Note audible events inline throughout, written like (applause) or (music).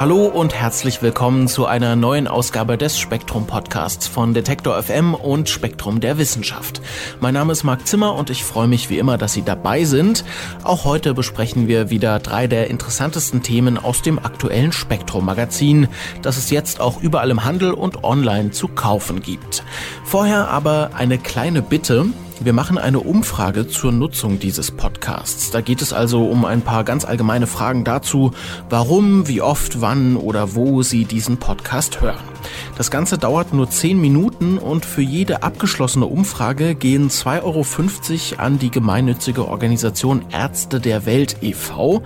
Hallo und herzlich willkommen zu einer neuen Ausgabe des Spektrum Podcasts von Detektor FM und Spektrum der Wissenschaft. Mein Name ist Marc Zimmer und ich freue mich wie immer, dass Sie dabei sind. Auch heute besprechen wir wieder drei der interessantesten Themen aus dem aktuellen Spektrum Magazin, das es jetzt auch überall im Handel und online zu kaufen gibt. Vorher aber eine kleine Bitte. Wir machen eine Umfrage zur Nutzung dieses Podcasts. Da geht es also um ein paar ganz allgemeine Fragen dazu, warum, wie oft, wann oder wo Sie diesen Podcast hören. Das Ganze dauert nur 10 Minuten und für jede abgeschlossene Umfrage gehen 2,50 Euro an die gemeinnützige Organisation Ärzte der Welt e.V.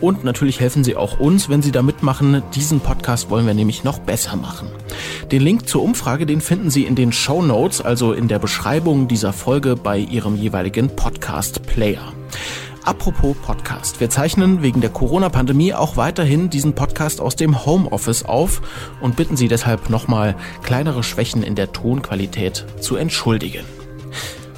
Und natürlich helfen Sie auch uns, wenn Sie da mitmachen. Diesen Podcast wollen wir nämlich noch besser machen. Den Link zur Umfrage, den finden Sie in den Show Notes, also in der Beschreibung dieser Folge bei Ihrem jeweiligen Podcast-Player. Apropos Podcast. Wir zeichnen wegen der Corona-Pandemie auch weiterhin diesen Podcast aus dem Homeoffice auf und bitten Sie deshalb nochmal kleinere Schwächen in der Tonqualität zu entschuldigen.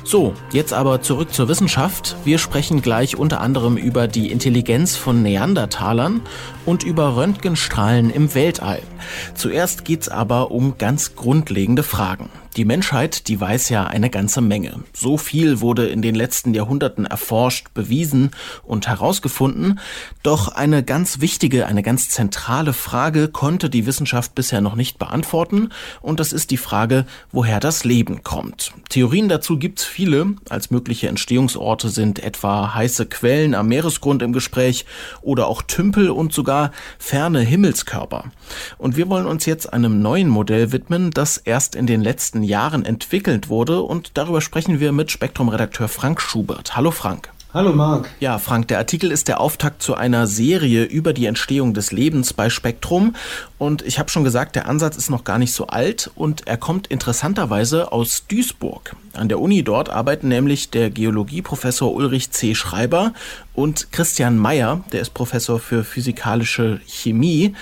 So, jetzt aber zurück zur Wissenschaft. Wir sprechen gleich unter anderem über die Intelligenz von Neandertalern und über Röntgenstrahlen im Weltall. Zuerst geht's aber um ganz grundlegende Fragen. Die Menschheit, die weiß ja eine ganze Menge. So viel wurde in den letzten Jahrhunderten erforscht, bewiesen und herausgefunden. Doch eine ganz wichtige, eine ganz zentrale Frage konnte die Wissenschaft bisher noch nicht beantworten. Und das ist die Frage, woher das Leben kommt. Theorien dazu gibt's viele. Als mögliche Entstehungsorte sind etwa heiße Quellen am Meeresgrund im Gespräch oder auch Tümpel und sogar ferne Himmelskörper. Und wir wollen uns jetzt einem neuen Modell widmen, das erst in den letzten Jahren entwickelt wurde und darüber sprechen wir mit Spektrum-Redakteur Frank Schubert. Hallo Frank. Hallo Marc. Ja, Frank, der Artikel ist der Auftakt zu einer Serie über die Entstehung des Lebens bei Spektrum. Und ich habe schon gesagt, der Ansatz ist noch gar nicht so alt und er kommt interessanterweise aus Duisburg. An der Uni dort arbeiten nämlich der Geologieprofessor Ulrich C. Schreiber und Christian Meyer, der ist Professor für physikalische Chemie.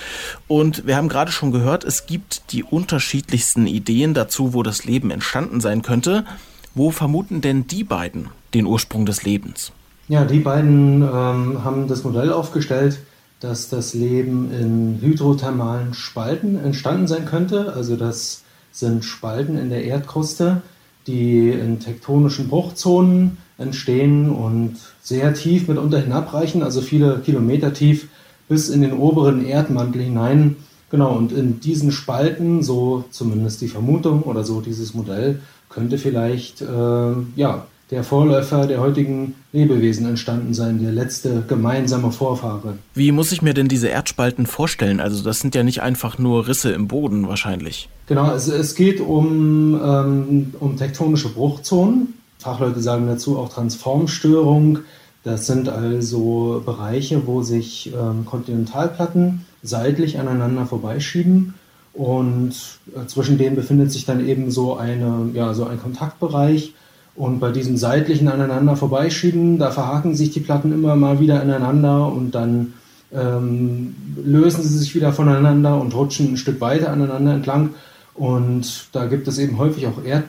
Und wir haben gerade schon gehört, es gibt die unterschiedlichsten Ideen dazu, wo das Leben entstanden sein könnte. Wo vermuten denn die beiden den Ursprung des Lebens? Ja, die beiden ähm, haben das Modell aufgestellt, dass das Leben in hydrothermalen Spalten entstanden sein könnte. Also das sind Spalten in der Erdkruste, die in tektonischen Bruchzonen entstehen und sehr tief mitunter hinabreichen, also viele Kilometer tief bis in den oberen Erdmantel hinein. Genau, und in diesen Spalten, so zumindest die Vermutung oder so dieses Modell, könnte vielleicht äh, ja, der Vorläufer der heutigen Lebewesen entstanden sein, der letzte gemeinsame Vorfahre. Wie muss ich mir denn diese Erdspalten vorstellen? Also das sind ja nicht einfach nur Risse im Boden wahrscheinlich. Genau, also es geht um, ähm, um tektonische Bruchzonen. Fachleute sagen dazu auch Transformstörung. Das sind also Bereiche, wo sich ähm, Kontinentalplatten seitlich aneinander vorbeischieben und äh, zwischen denen befindet sich dann eben so, eine, ja, so ein Kontaktbereich und bei diesem seitlichen aneinander vorbeischieben, da verhaken sich die Platten immer mal wieder ineinander und dann ähm, lösen sie sich wieder voneinander und rutschen ein Stück weiter aneinander entlang. Und da gibt es eben häufig auch Erd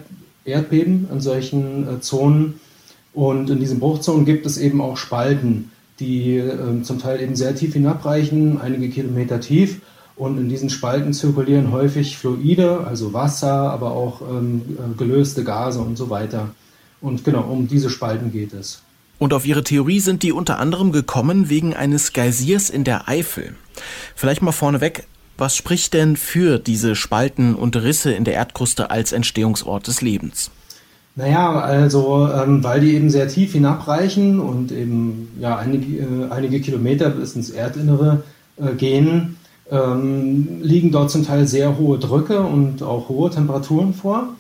Erdbeben an solchen äh, Zonen. Und in diesen Bruchzonen gibt es eben auch Spalten, die äh, zum Teil eben sehr tief hinabreichen, einige Kilometer tief. Und in diesen Spalten zirkulieren häufig Fluide, also Wasser, aber auch ähm, äh, gelöste Gase und so weiter. Und genau, um diese Spalten geht es. Und auf Ihre Theorie sind die unter anderem gekommen wegen eines Geysirs in der Eifel. Vielleicht mal vorneweg, was spricht denn für diese Spalten und Risse in der Erdkruste als Entstehungsort des Lebens? Naja, also ähm, weil die eben sehr tief hinabreichen und eben ja einige, äh, einige Kilometer bis ins Erdinnere äh, gehen, ähm, liegen dort zum Teil sehr hohe Drücke und auch hohe Temperaturen vor.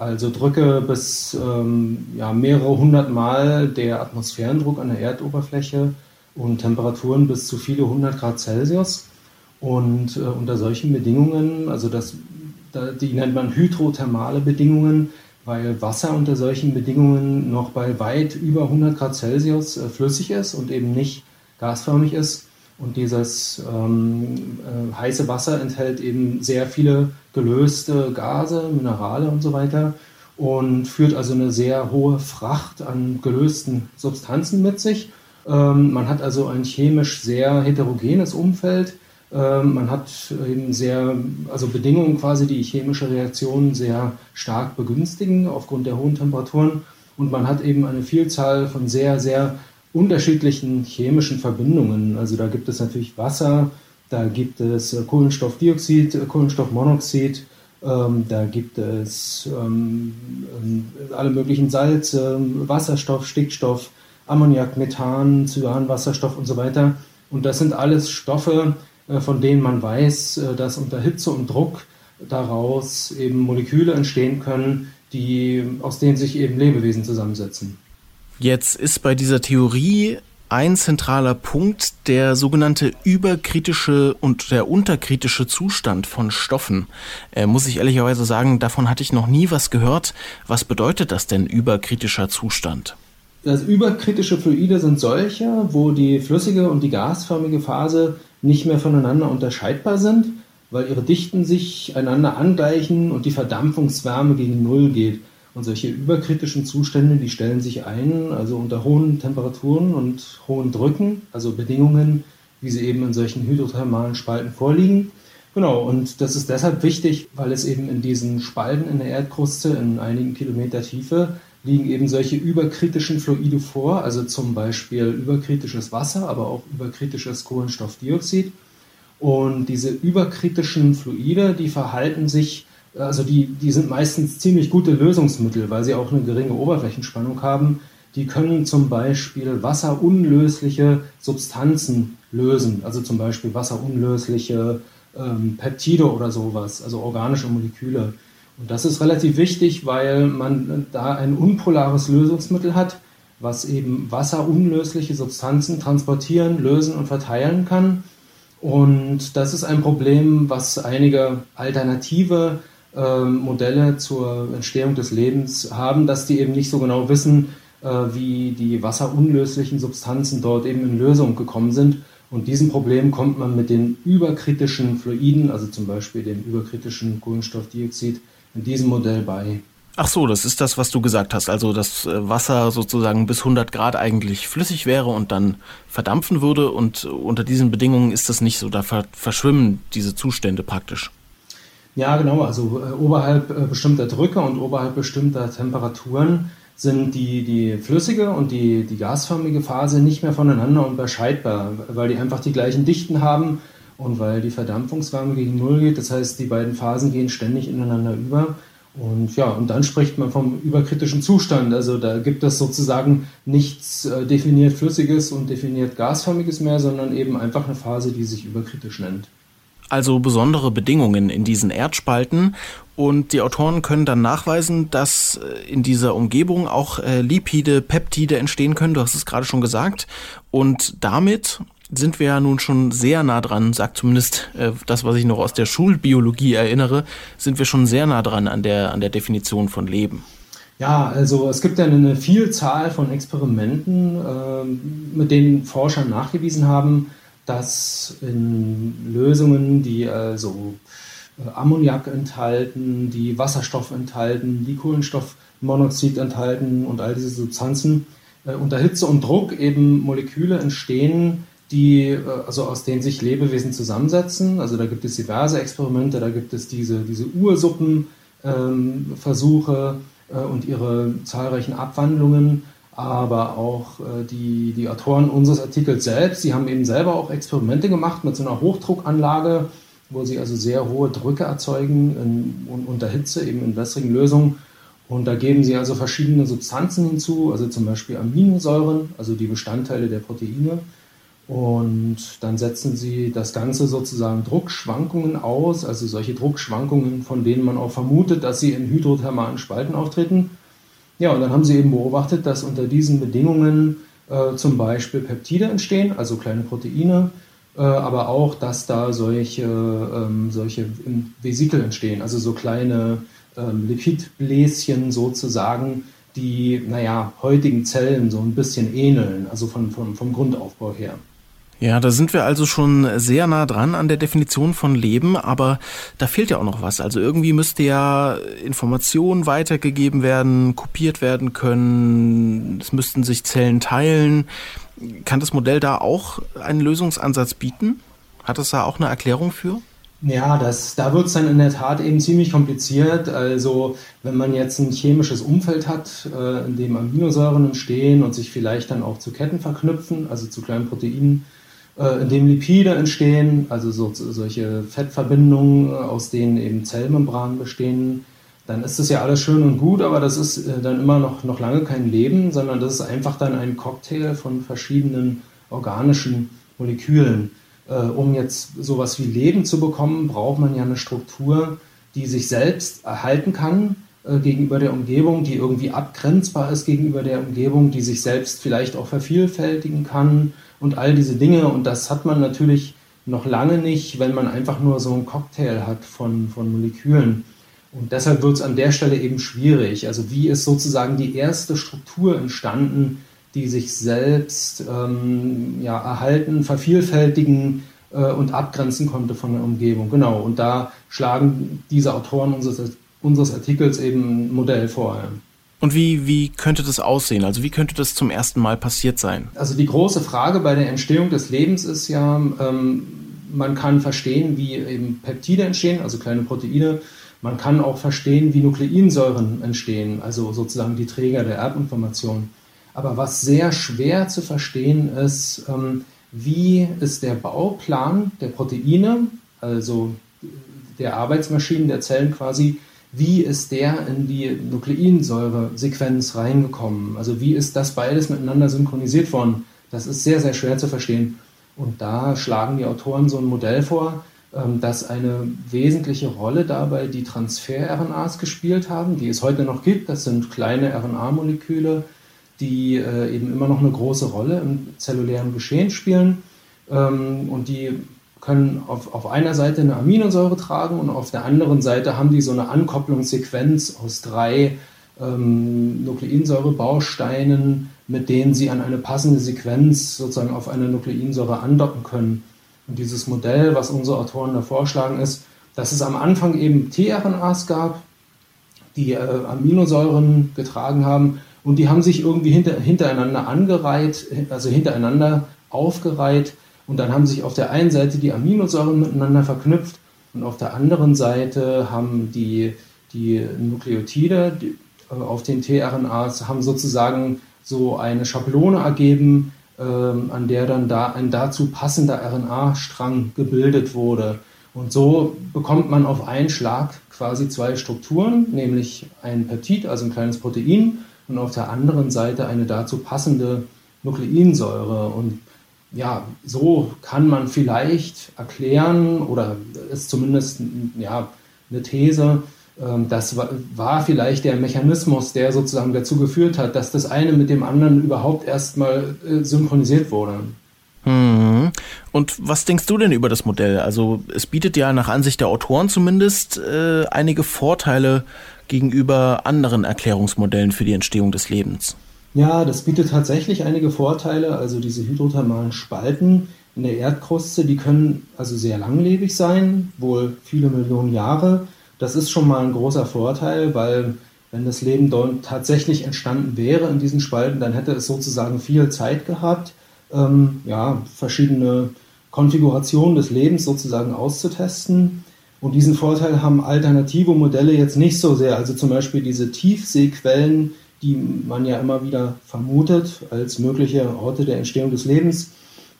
Also Drücke bis ähm, ja, mehrere hundert Mal der Atmosphärendruck an der Erdoberfläche und Temperaturen bis zu viele hundert Grad Celsius. Und äh, unter solchen Bedingungen, also das, da, die nennt man hydrothermale Bedingungen, weil Wasser unter solchen Bedingungen noch bei weit über 100 Grad Celsius äh, flüssig ist und eben nicht gasförmig ist. Und dieses ähm, äh, heiße Wasser enthält eben sehr viele gelöste Gase, Minerale und so weiter und führt also eine sehr hohe Fracht an gelösten Substanzen mit sich. Ähm, man hat also ein chemisch sehr heterogenes Umfeld. Ähm, man hat eben sehr, also Bedingungen quasi, die chemische Reaktionen sehr stark begünstigen aufgrund der hohen Temperaturen. Und man hat eben eine Vielzahl von sehr, sehr unterschiedlichen chemischen Verbindungen. Also da gibt es natürlich Wasser, da gibt es äh, Kohlenstoffdioxid, äh, Kohlenstoffmonoxid, ähm, da gibt es ähm, äh, alle möglichen Salze, Wasserstoff, Stickstoff, Ammoniak, Methan, Cyan, Wasserstoff und so weiter. Und das sind alles Stoffe, äh, von denen man weiß, äh, dass unter Hitze und Druck daraus eben Moleküle entstehen können, die, aus denen sich eben Lebewesen zusammensetzen. Jetzt ist bei dieser Theorie ein zentraler Punkt der sogenannte überkritische und der unterkritische Zustand von Stoffen. Äh, muss ich ehrlicherweise sagen, davon hatte ich noch nie was gehört. Was bedeutet das denn überkritischer Zustand? Das überkritische Fluide sind solche, wo die flüssige und die gasförmige Phase nicht mehr voneinander unterscheidbar sind, weil ihre Dichten sich einander angleichen und die Verdampfungswärme gegen Null geht. Und solche überkritischen Zustände, die stellen sich ein, also unter hohen Temperaturen und hohen Drücken, also Bedingungen, wie sie eben in solchen hydrothermalen Spalten vorliegen. Genau, und das ist deshalb wichtig, weil es eben in diesen Spalten in der Erdkruste in einigen Kilometer Tiefe liegen eben solche überkritischen Fluide vor, also zum Beispiel überkritisches Wasser, aber auch überkritisches Kohlenstoffdioxid. Und diese überkritischen Fluide, die verhalten sich also die, die sind meistens ziemlich gute Lösungsmittel, weil sie auch eine geringe Oberflächenspannung haben. Die können zum Beispiel wasserunlösliche Substanzen lösen, also zum Beispiel wasserunlösliche ähm, Peptide oder sowas, also organische Moleküle. Und das ist relativ wichtig, weil man da ein unpolares Lösungsmittel hat, was eben wasserunlösliche Substanzen transportieren, lösen und verteilen kann. Und das ist ein Problem, was einige alternative ähm, Modelle zur Entstehung des Lebens haben, dass die eben nicht so genau wissen, äh, wie die wasserunlöslichen Substanzen dort eben in Lösung gekommen sind. Und diesem Problem kommt man mit den überkritischen Fluiden, also zum Beispiel dem überkritischen Kohlenstoffdioxid, in diesem Modell bei. Ach so, das ist das, was du gesagt hast. Also, dass äh, Wasser sozusagen bis 100 Grad eigentlich flüssig wäre und dann verdampfen würde. Und unter diesen Bedingungen ist das nicht so. Da verschwimmen diese Zustände praktisch. Ja, genau. Also äh, oberhalb äh, bestimmter Drücke und oberhalb bestimmter Temperaturen sind die, die flüssige und die, die gasförmige Phase nicht mehr voneinander unterscheidbar, weil die einfach die gleichen Dichten haben und weil die Verdampfungswärme gegen Null geht. Das heißt, die beiden Phasen gehen ständig ineinander über. Und ja, und dann spricht man vom überkritischen Zustand. Also da gibt es sozusagen nichts äh, definiert Flüssiges und definiert Gasförmiges mehr, sondern eben einfach eine Phase, die sich überkritisch nennt also besondere Bedingungen in diesen Erdspalten und die Autoren können dann nachweisen, dass äh, in dieser Umgebung auch äh, Lipide, Peptide entstehen können. Du hast es gerade schon gesagt. Und damit sind wir ja nun schon sehr nah dran, sagt zumindest äh, das, was ich noch aus der Schulbiologie erinnere, sind wir schon sehr nah dran an der, an der Definition von Leben. Ja, also es gibt ja eine Vielzahl von Experimenten, äh, mit denen Forscher nachgewiesen haben, dass in Lösungen, die also äh, Ammoniak enthalten, die Wasserstoff enthalten, die Kohlenstoffmonoxid enthalten und all diese Substanzen, äh, unter Hitze und Druck eben Moleküle entstehen, die, äh, also aus denen sich Lebewesen zusammensetzen. Also da gibt es diverse Experimente, da gibt es diese, diese Ursuppenversuche ähm, äh, und ihre zahlreichen Abwandlungen aber auch äh, die, die Autoren unseres Artikels selbst, die haben eben selber auch Experimente gemacht mit so einer Hochdruckanlage, wo sie also sehr hohe Drücke erzeugen in, unter Hitze, eben in wässrigen Lösungen. Und da geben sie also verschiedene Substanzen hinzu, also zum Beispiel Aminosäuren, also die Bestandteile der Proteine. Und dann setzen sie das Ganze sozusagen Druckschwankungen aus, also solche Druckschwankungen, von denen man auch vermutet, dass sie in hydrothermalen Spalten auftreten. Ja, und dann haben sie eben beobachtet, dass unter diesen Bedingungen äh, zum Beispiel Peptide entstehen, also kleine Proteine, äh, aber auch, dass da solche, ähm, solche Vesikel entstehen, also so kleine ähm, Lipidbläschen sozusagen, die, naja, heutigen Zellen so ein bisschen ähneln, also von, von, vom Grundaufbau her. Ja, da sind wir also schon sehr nah dran an der Definition von Leben, aber da fehlt ja auch noch was. Also irgendwie müsste ja Informationen weitergegeben werden, kopiert werden können, es müssten sich Zellen teilen. Kann das Modell da auch einen Lösungsansatz bieten? Hat es da auch eine Erklärung für? Ja, das, da wird es dann in der Tat eben ziemlich kompliziert. Also wenn man jetzt ein chemisches Umfeld hat, äh, in dem Aminosäuren entstehen und sich vielleicht dann auch zu Ketten verknüpfen, also zu kleinen Proteinen, in dem Lipide entstehen, also so, solche Fettverbindungen, äh, aus denen eben Zellmembranen bestehen, dann ist das ja alles schön und gut, aber das ist äh, dann immer noch, noch lange kein Leben, sondern das ist einfach dann ein Cocktail von verschiedenen organischen Molekülen. Um jetzt sowas wie Leben zu bekommen, braucht man ja eine Struktur, die sich selbst erhalten kann gegenüber der Umgebung, die irgendwie abgrenzbar ist gegenüber der Umgebung, die sich selbst vielleicht auch vervielfältigen kann, und all diese Dinge. Und das hat man natürlich noch lange nicht, wenn man einfach nur so einen Cocktail hat von, von Molekülen. Und deshalb wird es an der Stelle eben schwierig. Also wie ist sozusagen die erste Struktur entstanden, die sich selbst ähm, ja, erhalten, vervielfältigen äh, und abgrenzen konnte von der Umgebung. Genau, und da schlagen diese Autoren unseres, unseres Artikels eben ein Modell vor. Und wie, wie könnte das aussehen? Also wie könnte das zum ersten Mal passiert sein? Also die große Frage bei der Entstehung des Lebens ist ja, ähm, man kann verstehen, wie eben Peptide entstehen, also kleine Proteine. Man kann auch verstehen, wie Nukleinsäuren entstehen, also sozusagen die Träger der Erbinformation. Aber was sehr schwer zu verstehen ist, ähm, wie ist der Bauplan der Proteine, also der Arbeitsmaschinen der Zellen quasi, wie ist der in die Nukleinsäure-Sequenz reingekommen? Also wie ist das beides miteinander synchronisiert worden? Das ist sehr, sehr schwer zu verstehen. Und da schlagen die Autoren so ein Modell vor, ähm, dass eine wesentliche Rolle dabei die Transfer-RNAs gespielt haben, die es heute noch gibt. Das sind kleine RNA-Moleküle, die äh, eben immer noch eine große Rolle im zellulären Geschehen spielen ähm, und die können auf, auf einer Seite eine Aminosäure tragen und auf der anderen Seite haben die so eine Ankopplungssequenz aus drei ähm, Nukleinsäurebausteinen, mit denen sie an eine passende Sequenz sozusagen auf eine Nukleinsäure andocken können. Und dieses Modell, was unsere Autoren da vorschlagen, ist, dass es am Anfang eben tRNAs gab, die äh, Aminosäuren getragen haben und die haben sich irgendwie hinter, hintereinander angereiht, also hintereinander aufgereiht und dann haben sich auf der einen Seite die Aminosäuren miteinander verknüpft und auf der anderen Seite haben die, die Nukleotide die, äh, auf den tRNAs haben sozusagen so eine Schablone ergeben, äh, an der dann da ein dazu passender RNA-Strang gebildet wurde. Und so bekommt man auf einen Schlag quasi zwei Strukturen, nämlich ein Peptid, also ein kleines Protein, und auf der anderen Seite eine dazu passende Nukleinsäure. Und ja, so kann man vielleicht erklären oder ist zumindest ja, eine These, ähm, das war vielleicht der Mechanismus, der sozusagen dazu geführt hat, dass das eine mit dem anderen überhaupt erstmal äh, synchronisiert wurde. Mhm. Und was denkst du denn über das Modell? Also es bietet ja nach Ansicht der Autoren zumindest äh, einige Vorteile gegenüber anderen Erklärungsmodellen für die Entstehung des Lebens. Ja, das bietet tatsächlich einige Vorteile. Also diese hydrothermalen Spalten in der Erdkruste, die können also sehr langlebig sein, wohl viele Millionen Jahre. Das ist schon mal ein großer Vorteil, weil wenn das Leben dort tatsächlich entstanden wäre in diesen Spalten, dann hätte es sozusagen viel Zeit gehabt, ähm, ja, verschiedene Konfigurationen des Lebens sozusagen auszutesten. Und diesen Vorteil haben alternative Modelle jetzt nicht so sehr. Also zum Beispiel diese Tiefseequellen, die man ja immer wieder vermutet als mögliche Orte der Entstehung des Lebens.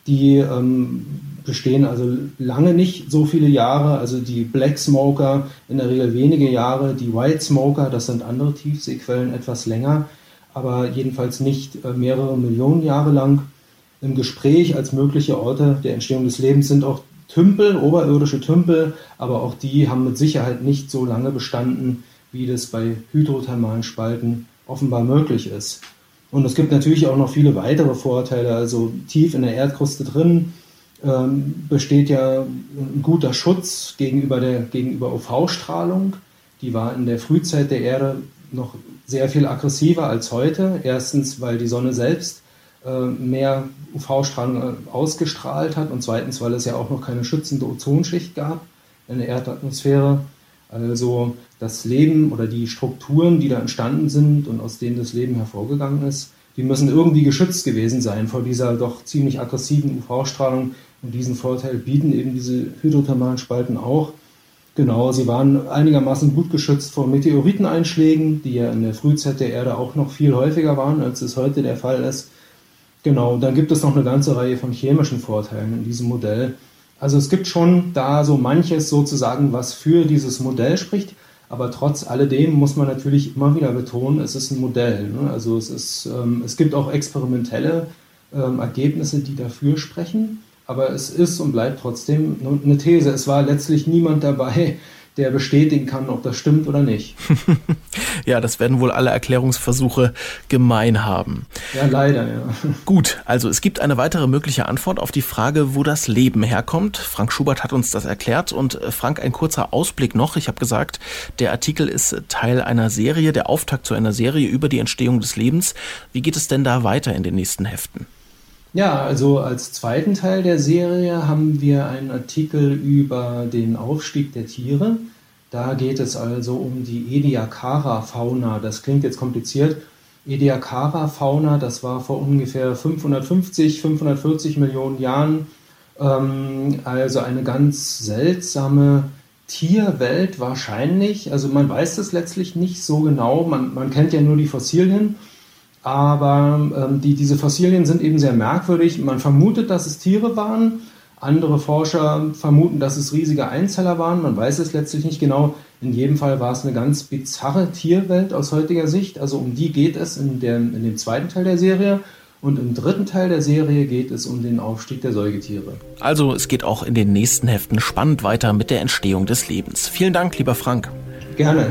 Die ähm, bestehen also lange nicht so viele Jahre. Also die Black Smoker in der Regel wenige Jahre, die White Smoker, das sind andere Tiefseequellen, etwas länger, aber jedenfalls nicht äh, mehrere Millionen Jahre lang. Im Gespräch als mögliche Orte der Entstehung des Lebens sind auch Tümpel, oberirdische Tümpel, aber auch die haben mit Sicherheit nicht so lange bestanden, wie das bei hydrothermalen Spalten offenbar möglich ist. Und es gibt natürlich auch noch viele weitere Vorteile. Also tief in der Erdkruste drin ähm, besteht ja ein guter Schutz gegenüber gegenüber UV-Strahlung, die war in der Frühzeit der Erde noch sehr viel aggressiver als heute. Erstens, weil die Sonne selbst äh, mehr UV-Strahlung äh, ausgestrahlt hat und zweitens, weil es ja auch noch keine schützende Ozonschicht gab in der Erdatmosphäre. Also das Leben oder die Strukturen, die da entstanden sind und aus denen das Leben hervorgegangen ist, die müssen irgendwie geschützt gewesen sein vor dieser doch ziemlich aggressiven UV-Strahlung. Und diesen Vorteil bieten eben diese hydrothermalen Spalten auch. Genau, sie waren einigermaßen gut geschützt vor Meteoriteneinschlägen, die ja in der Frühzeit der Erde auch noch viel häufiger waren, als es heute der Fall ist. Genau, dann gibt es noch eine ganze Reihe von chemischen Vorteilen in diesem Modell. Also es gibt schon da so manches sozusagen, was für dieses Modell spricht. Aber trotz alledem muss man natürlich immer wieder betonen, es ist ein Modell. Ne? Also es, ist, ähm, es gibt auch experimentelle ähm, Ergebnisse, die dafür sprechen. Aber es ist und bleibt trotzdem eine These. Es war letztlich niemand dabei, (laughs) der bestätigen kann, ob das stimmt oder nicht. (laughs) ja, das werden wohl alle Erklärungsversuche gemein haben. Ja, leider, ja. Gut, also es gibt eine weitere mögliche Antwort auf die Frage, wo das Leben herkommt. Frank Schubert hat uns das erklärt und äh, Frank, ein kurzer Ausblick noch. Ich habe gesagt, der Artikel ist Teil einer Serie, der Auftakt zu einer Serie über die Entstehung des Lebens. Wie geht es denn da weiter in den nächsten Heften? Ja, also als zweiten Teil der Serie haben wir einen Artikel über den Aufstieg der Tiere. Da geht es also um die Ediacara-Fauna. Das klingt jetzt kompliziert. Ediacara-Fauna, das war vor ungefähr 550, 540 Millionen Jahren ähm, also eine ganz seltsame Tierwelt wahrscheinlich. Also man weiß das letztlich nicht so genau. Man, man kennt ja nur die Fossilien. Aber ähm, die, diese Fossilien sind eben sehr merkwürdig. Man vermutet, dass es Tiere waren. Andere Forscher vermuten, dass es riesige Einzeller waren. Man weiß es letztlich nicht genau. In jedem Fall war es eine ganz bizarre Tierwelt aus heutiger Sicht. Also um die geht es in, der, in dem zweiten Teil der Serie. Und im dritten Teil der Serie geht es um den Aufstieg der Säugetiere. Also es geht auch in den nächsten Heften spannend weiter mit der Entstehung des Lebens. Vielen Dank, lieber Frank. Gerne.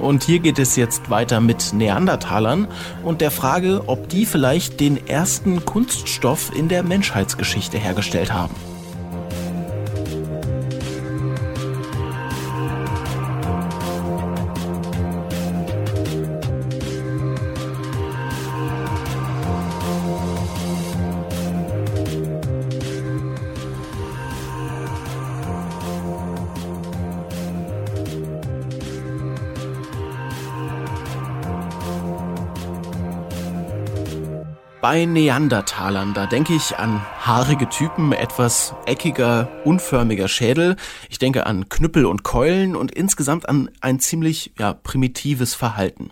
Und hier geht es jetzt weiter mit Neandertalern und der Frage, ob die vielleicht den ersten Kunststoff in der Menschheitsgeschichte hergestellt haben. Bei Neandertalern, da denke ich an haarige Typen, etwas eckiger, unförmiger Schädel. Ich denke an Knüppel und Keulen und insgesamt an ein ziemlich ja, primitives Verhalten.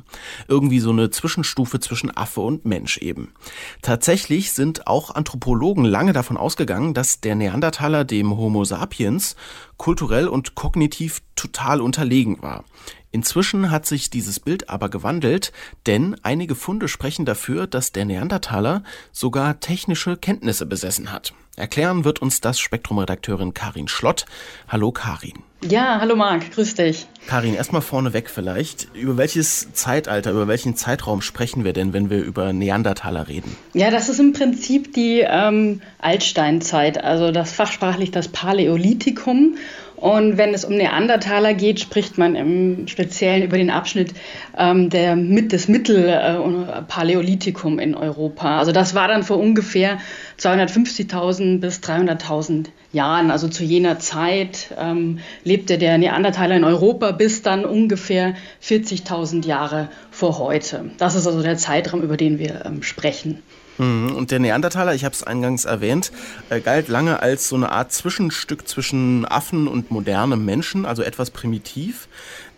Irgendwie so eine Zwischenstufe zwischen Affe und Mensch eben. Tatsächlich sind auch Anthropologen lange davon ausgegangen, dass der Neandertaler dem Homo sapiens kulturell und kognitiv total unterlegen war. Inzwischen hat sich dieses Bild aber gewandelt, denn einige Funde sprechen dafür, dass der Neandertaler sogar technische Kenntnisse besessen hat. Erklären wird uns das Spektrumredakteurin Karin Schlott. Hallo Karin. Ja, hallo Marc, grüß dich. Karin, erstmal vorneweg vielleicht. Über welches Zeitalter, über welchen Zeitraum sprechen wir denn, wenn wir über Neandertaler reden? Ja, das ist im Prinzip die ähm, Altsteinzeit, also das fachsprachlich das Paläolithikum. Und wenn es um Neandertaler geht, spricht man im Speziellen über den Abschnitt ähm, der, des Mittelpaläolithikum äh, in Europa. Also das war dann vor ungefähr 250.000 bis 300.000 Jahren. Also zu jener Zeit ähm, lebte der Neandertaler in Europa bis dann ungefähr 40.000 Jahre vor heute. Das ist also der Zeitraum, über den wir ähm, sprechen. Mhm. Und der Neandertaler, ich habe es eingangs erwähnt, äh, galt lange als so eine Art Zwischenstück zwischen Affen und modernem Menschen, also etwas primitiv.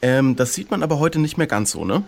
Ähm, das sieht man aber heute nicht mehr ganz so, ne?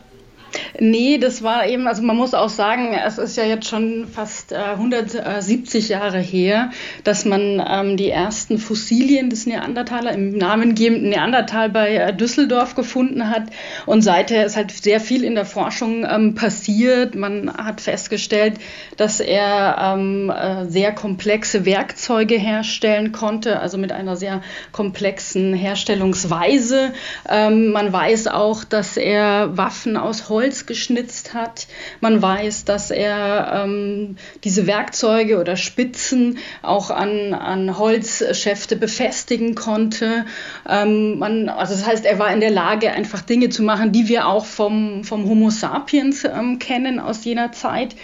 Nee, das war eben, also man muss auch sagen, es ist ja jetzt schon fast äh, 170 Jahre her, dass man ähm, die ersten Fossilien des Neandertaler im namengebenden Neandertal bei äh, Düsseldorf gefunden hat. Und seither ist halt sehr viel in der Forschung ähm, passiert. Man hat festgestellt, dass er ähm, äh, sehr komplexe Werkzeuge herstellen konnte, also mit einer sehr komplexen Herstellungsweise. Ähm, man weiß auch, dass er Waffen aus Holz Holz geschnitzt hat. Man weiß, dass er ähm, diese Werkzeuge oder Spitzen auch an, an Holzschäfte befestigen konnte. Ähm, man, also das heißt, er war in der Lage, einfach Dinge zu machen, die wir auch vom, vom Homo sapiens ähm, kennen aus jener Zeit.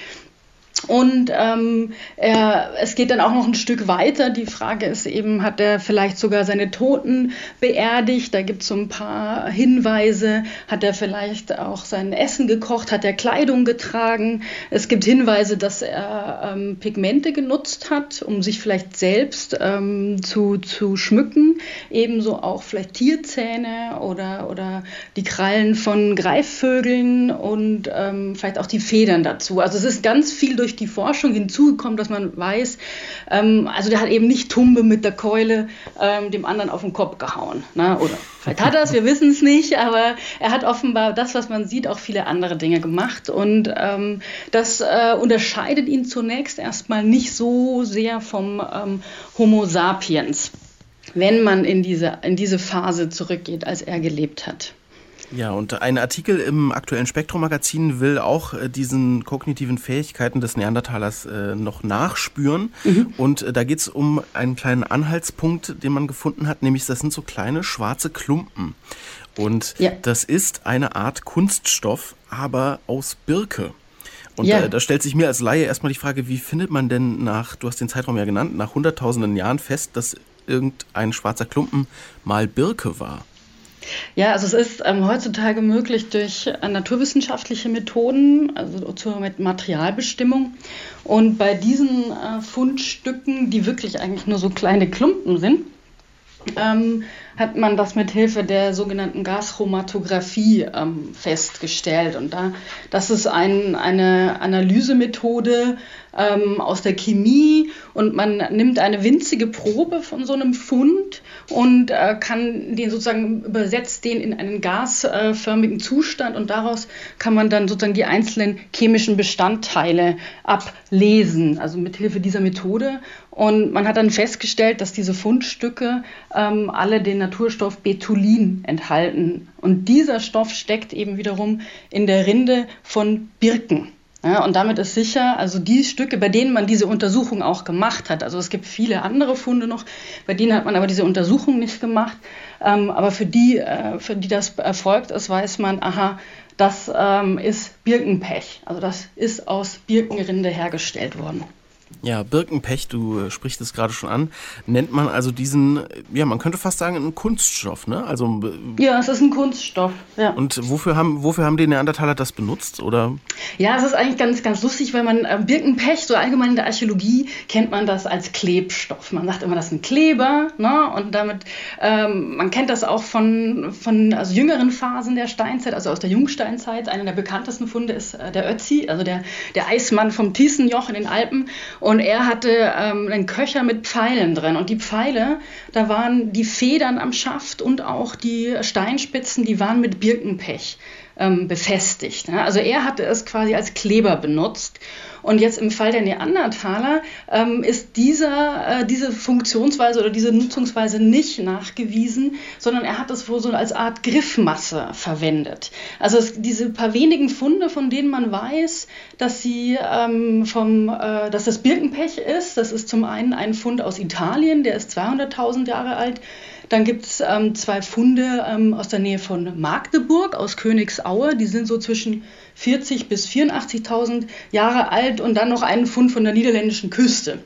Und ähm, er, es geht dann auch noch ein Stück weiter. Die Frage ist eben, hat er vielleicht sogar seine Toten beerdigt? Da gibt es so ein paar Hinweise. Hat er vielleicht auch sein Essen gekocht? Hat er Kleidung getragen? Es gibt Hinweise, dass er ähm, Pigmente genutzt hat, um sich vielleicht selbst ähm, zu, zu schmücken. Ebenso auch vielleicht Tierzähne oder, oder die Krallen von Greifvögeln und ähm, vielleicht auch die Federn dazu. Also es ist ganz viel durch die Forschung hinzugekommen, dass man weiß, ähm, also der hat eben nicht Tumbe mit der Keule ähm, dem anderen auf den Kopf gehauen. Ne? Oder vielleicht hat er es, wir wissen es nicht, aber er hat offenbar das, was man sieht, auch viele andere Dinge gemacht. Und ähm, das äh, unterscheidet ihn zunächst erstmal nicht so sehr vom ähm, Homo sapiens, wenn man in diese, in diese Phase zurückgeht, als er gelebt hat. Ja, und ein Artikel im aktuellen Spektrum-Magazin will auch äh, diesen kognitiven Fähigkeiten des Neandertalers äh, noch nachspüren. Mhm. Und äh, da geht es um einen kleinen Anhaltspunkt, den man gefunden hat, nämlich das sind so kleine schwarze Klumpen. Und ja. das ist eine Art Kunststoff, aber aus Birke. Und ja. da stellt sich mir als Laie erstmal die Frage, wie findet man denn nach, du hast den Zeitraum ja genannt, nach hunderttausenden Jahren fest, dass irgendein schwarzer Klumpen mal Birke war? Ja, also es ist ähm, heutzutage möglich durch äh, naturwissenschaftliche Methoden, also zur Materialbestimmung. Und bei diesen äh, Fundstücken, die wirklich eigentlich nur so kleine Klumpen sind, ähm, hat man das mit Hilfe der sogenannten Gaschromatographie ähm, festgestellt. Und da, das ist ein, eine Analysemethode ähm, aus der Chemie und man nimmt eine winzige Probe von so einem Fund und äh, kann den sozusagen übersetzt den in einen gasförmigen Zustand und daraus kann man dann sozusagen die einzelnen chemischen Bestandteile ablesen, also mit Hilfe dieser Methode. Und man hat dann festgestellt, dass diese Fundstücke ähm, alle den Naturstoff Betulin enthalten. Und dieser Stoff steckt eben wiederum in der Rinde von Birken. Ja, und damit ist sicher, also die Stücke, bei denen man diese Untersuchung auch gemacht hat, also es gibt viele andere Funde noch, bei denen hat man aber diese Untersuchung nicht gemacht, ähm, aber für die, äh, für die das erfolgt ist, weiß man, aha, das ähm, ist Birkenpech, also das ist aus Birkenrinde hergestellt worden. Ja, Birkenpech, du äh, sprichst es gerade schon an, nennt man also diesen, ja, man könnte fast sagen, einen Kunststoff, ne? Also, äh, ja, es ist ein Kunststoff, ja. Und wofür haben, wofür haben die Neandertaler das benutzt, oder? Ja, es ist eigentlich ganz, ganz lustig, weil man äh, Birkenpech, so allgemein in der Archäologie, kennt man das als Klebstoff. Man sagt immer, das ist ein Kleber, ne? Und damit, ähm, man kennt das auch von, von also jüngeren Phasen der Steinzeit, also aus der Jungsteinzeit. Einer der bekanntesten Funde ist äh, der Ötzi, also der, der Eismann vom Thysenjoch in den Alpen. Und er hatte ähm, einen Köcher mit Pfeilen drin. Und die Pfeile, da waren die Federn am Schaft und auch die Steinspitzen, die waren mit Birkenpech ähm, befestigt. Ne? Also er hatte es quasi als Kleber benutzt. Und jetzt im Fall der Neandertaler ähm, ist dieser, äh, diese Funktionsweise oder diese Nutzungsweise nicht nachgewiesen, sondern er hat es wohl so als Art Griffmasse verwendet. Also es, diese paar wenigen Funde, von denen man weiß, dass sie ähm, vom, äh, dass das Birkenpech ist, das ist zum einen ein Fund aus Italien, der ist 200.000 Jahre alt. Dann gibt es ähm, zwei Funde ähm, aus der Nähe von Magdeburg, aus Königsaue. Die sind so zwischen 40.000 bis 84.000 Jahre alt. Und dann noch einen Fund von der niederländischen Küste.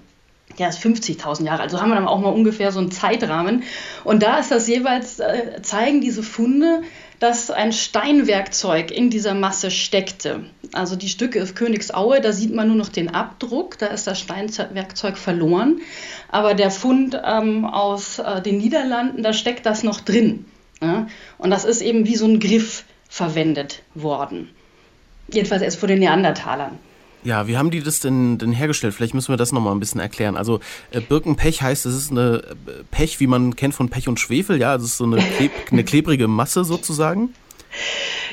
Der ist 50.000 Jahre alt. Also haben wir dann auch mal ungefähr so einen Zeitrahmen. Und da ist das jeweils, äh, zeigen diese Funde, dass ein Steinwerkzeug in dieser Masse steckte. Also die Stücke auf Königsaue, da sieht man nur noch den Abdruck, da ist das Steinwerkzeug verloren. Aber der Fund ähm, aus äh, den Niederlanden, da steckt das noch drin. Ja? Und das ist eben wie so ein Griff verwendet worden. Jedenfalls erst vor den Neandertalern. Ja, wie haben die das denn, denn hergestellt? Vielleicht müssen wir das nochmal ein bisschen erklären. Also äh, Birkenpech heißt, es ist eine äh, Pech, wie man kennt von Pech und Schwefel, ja, also es ist so eine, kleb, eine klebrige Masse sozusagen.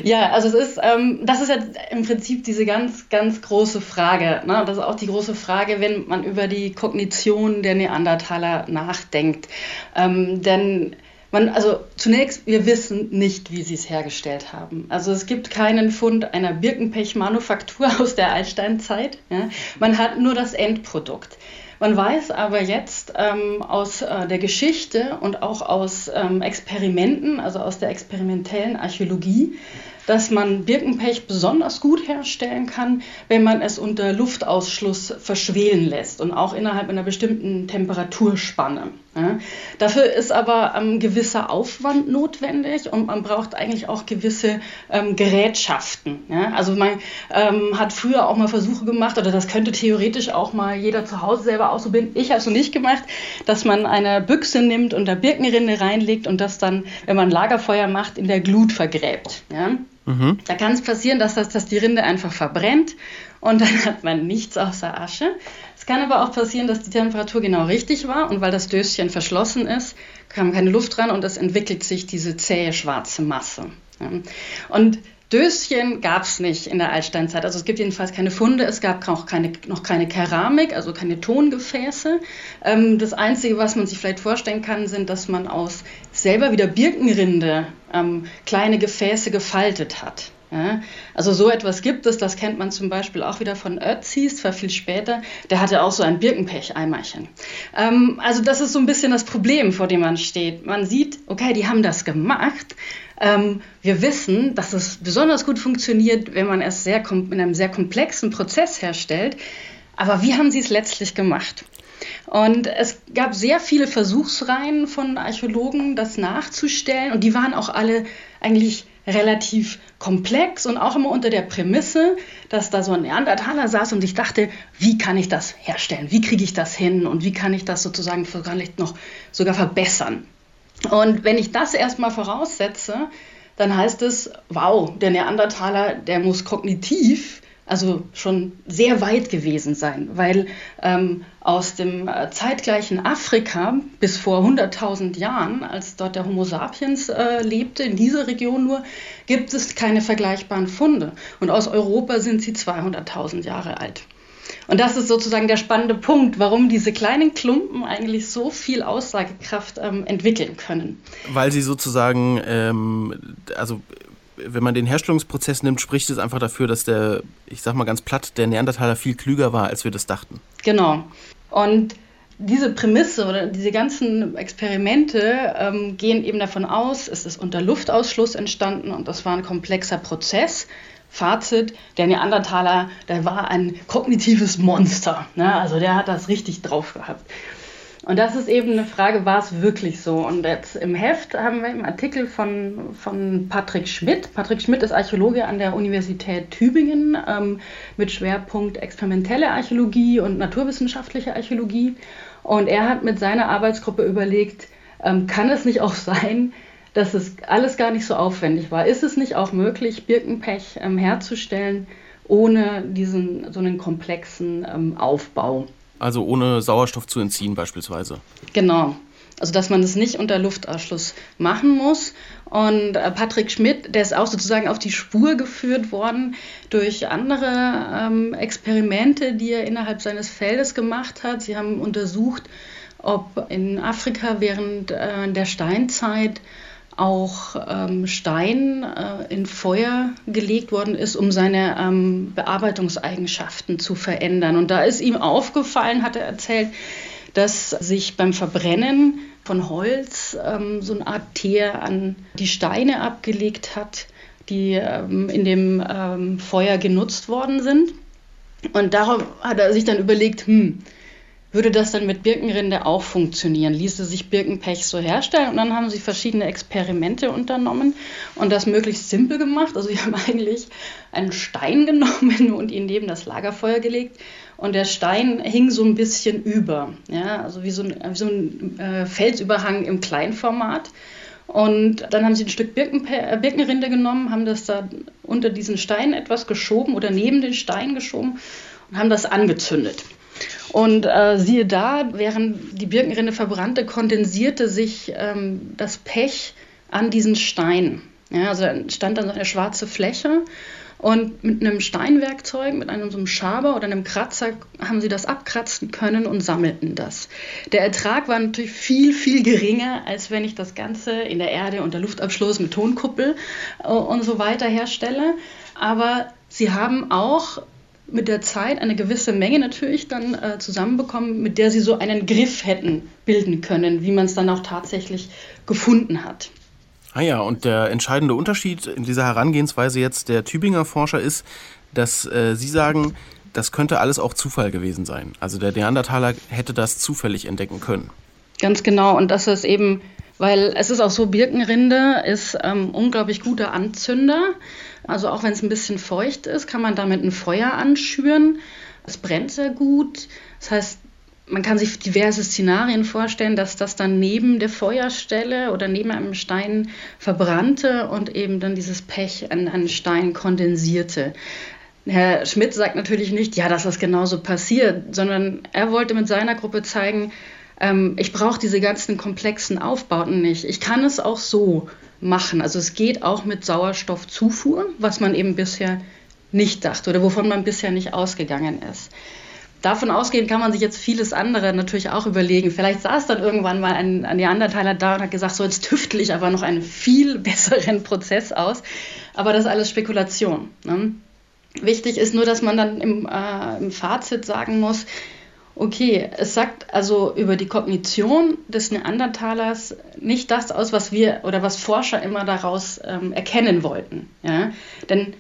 Ja, also es ist, ähm, das ist ja im Prinzip diese ganz, ganz große Frage. Ne? Das ist auch die große Frage, wenn man über die Kognition der Neandertaler nachdenkt. Ähm, denn Man, also zunächst, wir wissen nicht, wie sie es hergestellt haben. Also es gibt keinen Fund einer Birkenpechmanufaktur (laughs) aus der Altsteinzeit. Ja. Man hat nur das Endprodukt. Man weiß aber jetzt ähm, aus äh, der Geschichte und auch aus ähm, Experimenten, also aus der experimentellen Archäologie, dass man Birkenpech besonders gut herstellen kann, wenn man es unter Luftausschluss verschwelen lässt und auch innerhalb einer bestimmten Temperaturspanne. Ja. Dafür ist aber ein ähm, gewisser Aufwand notwendig und man braucht eigentlich auch gewisse ähm, Gerätschaften. Ja. Also man ähm, hat früher auch mal Versuche gemacht, oder das könnte theoretisch auch mal jeder zu Hause selber ausprobieren. Ich habe es noch nicht gemacht, dass man eine Büchse nimmt und da Birkenrinde reinlegt und das dann, wenn man Lagerfeuer macht, in der Glut vergräbt. Ja. Mhm. Da kann es passieren, dass, das, dass die Rinde einfach verbrennt und dann hat man nichts außer Asche. Es kann aber auch passieren, dass die Temperatur genau richtig war und weil das Döschen verschlossen ist, kam keine Luft ran und es entwickelt sich diese zähe schwarze Masse. Und Döschen gab es nicht in der Altsteinzeit. Also es gibt jedenfalls keine Funde, es gab auch keine, noch keine Keramik, also keine Tongefäße. Ähm, das Einzige, was man sich vielleicht vorstellen kann, sind, dass man aus selber wieder Birkenrinde ähm, kleine Gefäße gefaltet hat. Ja, also so etwas gibt es, das kennt man zum Beispiel auch wieder von Ötzis, war viel später, der hatte auch so ein Birkenpech-Eimerchen. Ähm, also das ist so ein bisschen das Problem, vor dem man steht. Man sieht, okay, die haben das gemacht, ähm, wir wissen, dass es besonders gut funktioniert, wenn man es sehr in einem sehr komplexen Prozess herstellt. Aber wie haben sie es letztlich gemacht? Und es gab sehr viele Versuchsreihen von Archäologen, das nachzustellen. Und die waren auch alle eigentlich relativ komplex und auch immer unter der Prämisse, dass da so ein Neandertaler saß und ich dachte, wie kann ich das herstellen? Wie kriege ich das hin? Und wie kann ich das sozusagen vielleicht noch sogar verbessern? Und wenn ich das erstmal voraussetze, dann heißt es, wow, der Neandertaler, der muss kognitiv also schon sehr weit gewesen sein, weil ähm, aus dem äh, zeitgleichen Afrika bis vor 100.000 Jahren, als dort der Homo sapiens äh, lebte, in dieser Region nur, gibt es keine vergleichbaren Funde. Und aus Europa sind sie 200.000 Jahre alt. Und das ist sozusagen der spannende Punkt, warum diese kleinen Klumpen eigentlich so viel Aussagekraft ähm, entwickeln können. Weil sie sozusagen, ähm, also wenn man den Herstellungsprozess nimmt, spricht es einfach dafür, dass der, ich sag mal ganz platt, der Neandertaler viel klüger war, als wir das dachten. Genau. Und diese Prämisse oder diese ganzen Experimente ähm, gehen eben davon aus, es ist unter Luftausschluss entstanden und das war ein komplexer Prozess. Fazit, der Neandertaler, der war ein kognitives Monster. Ne? Also der hat das richtig drauf gehabt. Und das ist eben eine Frage, war es wirklich so? Und jetzt im Heft haben wir im Artikel von, von Patrick Schmidt. Patrick Schmidt ist Archäologe an der Universität Tübingen ähm, mit Schwerpunkt experimentelle Archäologie und naturwissenschaftliche Archäologie. Und er hat mit seiner Arbeitsgruppe überlegt, ähm, kann es nicht auch sein, dass es alles gar nicht so aufwendig war. Ist es nicht auch möglich, Birkenpech ähm, herzustellen, ohne diesen so einen komplexen ähm, Aufbau? Also ohne Sauerstoff zu entziehen beispielsweise. Genau. Also dass man es nicht unter Luftausschluss machen muss. Und äh, Patrick Schmidt, der ist auch sozusagen auf die Spur geführt worden durch andere ähm, Experimente, die er innerhalb seines Feldes gemacht hat. Sie haben untersucht, ob in Afrika während äh, der Steinzeit auch ähm, Stein äh, in Feuer gelegt worden ist, um seine ähm, Bearbeitungseigenschaften zu verändern. Und da ist ihm aufgefallen, hat er erzählt, dass sich beim Verbrennen von Holz ähm, so eine Art Teer an die Steine abgelegt hat, die ähm, in dem ähm, Feuer genutzt worden sind. Und darum hat er sich dann überlegt, hm, würde das dann mit Birkenrinde auch funktionieren? Ließe sich Birkenpech so herstellen? Und dann haben sie verschiedene Experimente unternommen und das möglichst simpel gemacht. Also (laughs) sie haben eigentlich einen Stein genommen und ihn neben das Lagerfeuer gelegt und der Stein hing so ein bisschen über, ja, also wie so ein, wie so ein äh, Felsüberhang im Kleinformat. Und dann haben sie ein Stück Birkenpe äh, Birkenrinde genommen, haben das da unter diesen Stein etwas geschoben oder neben den Stein geschoben und haben das angezündet. Und äh, siehe da, während die Birkenrinde verbrannte, kondensierte sich ähm, das Pech an diesen Stein. Ja, also entstand dann so eine schwarze Fläche. Und mit einem Steinwerkzeug, mit einem so einem Schaber oder einem Kratzer haben sie das abkratzen können und sammelten das. Der Ertrag war natürlich viel, viel geringer, als wenn ich das Ganze in der Erde unter Luftabschluss mit Tonkuppel äh, und so weiter herstelle. Aber sie haben auch mit der Zeit eine gewisse Menge natürlich dann äh, zusammenbekommen, mit der sie so einen Griff hätten bilden können, wie man es dann auch tatsächlich gefunden hat. Ah ja, und der entscheidende Unterschied in dieser Herangehensweise jetzt der Tübinger Forscher ist, dass äh, Sie sagen, das könnte alles auch Zufall gewesen sein. Also der Neandertaler hätte das zufällig entdecken können. Ganz genau. Und das ist eben, weil es ist auch so, Birkenrinde ist ähm, unglaublich guter Anzünder. Also auch wenn es ein bisschen feucht ist, kann man damit ein Feuer anschüren. Es brennt sehr gut. Das heißt, man kann sich diverse Szenarien vorstellen, dass das dann neben der Feuerstelle oder neben einem Stein verbrannte und eben dann dieses Pech an einen Stein kondensierte. Herr Schmidt sagt natürlich nicht, ja, dass das genauso passiert, sondern er wollte mit seiner Gruppe zeigen, ähm, ich brauche diese ganzen komplexen Aufbauten nicht. Ich kann es auch so machen. Also es geht auch mit Sauerstoffzufuhr, was man eben bisher nicht dachte oder wovon man bisher nicht ausgegangen ist. Davon ausgehend kann man sich jetzt vieles andere natürlich auch überlegen. Vielleicht saß dann irgendwann mal ein, ein Neandertaler da und hat gesagt, so jetzt tüftel ich aber noch einen viel (laughs) besseren Prozess aus. Aber das ist alles Spekulation. Ne? Wichtig ist nur, dass man dann im, äh, im Fazit sagen muss, okay, es sagt also über die Kognition des Neandertalers nicht das aus, was wir oder was Forscher immer daraus ähm, erkennen wollten. Ja? Denn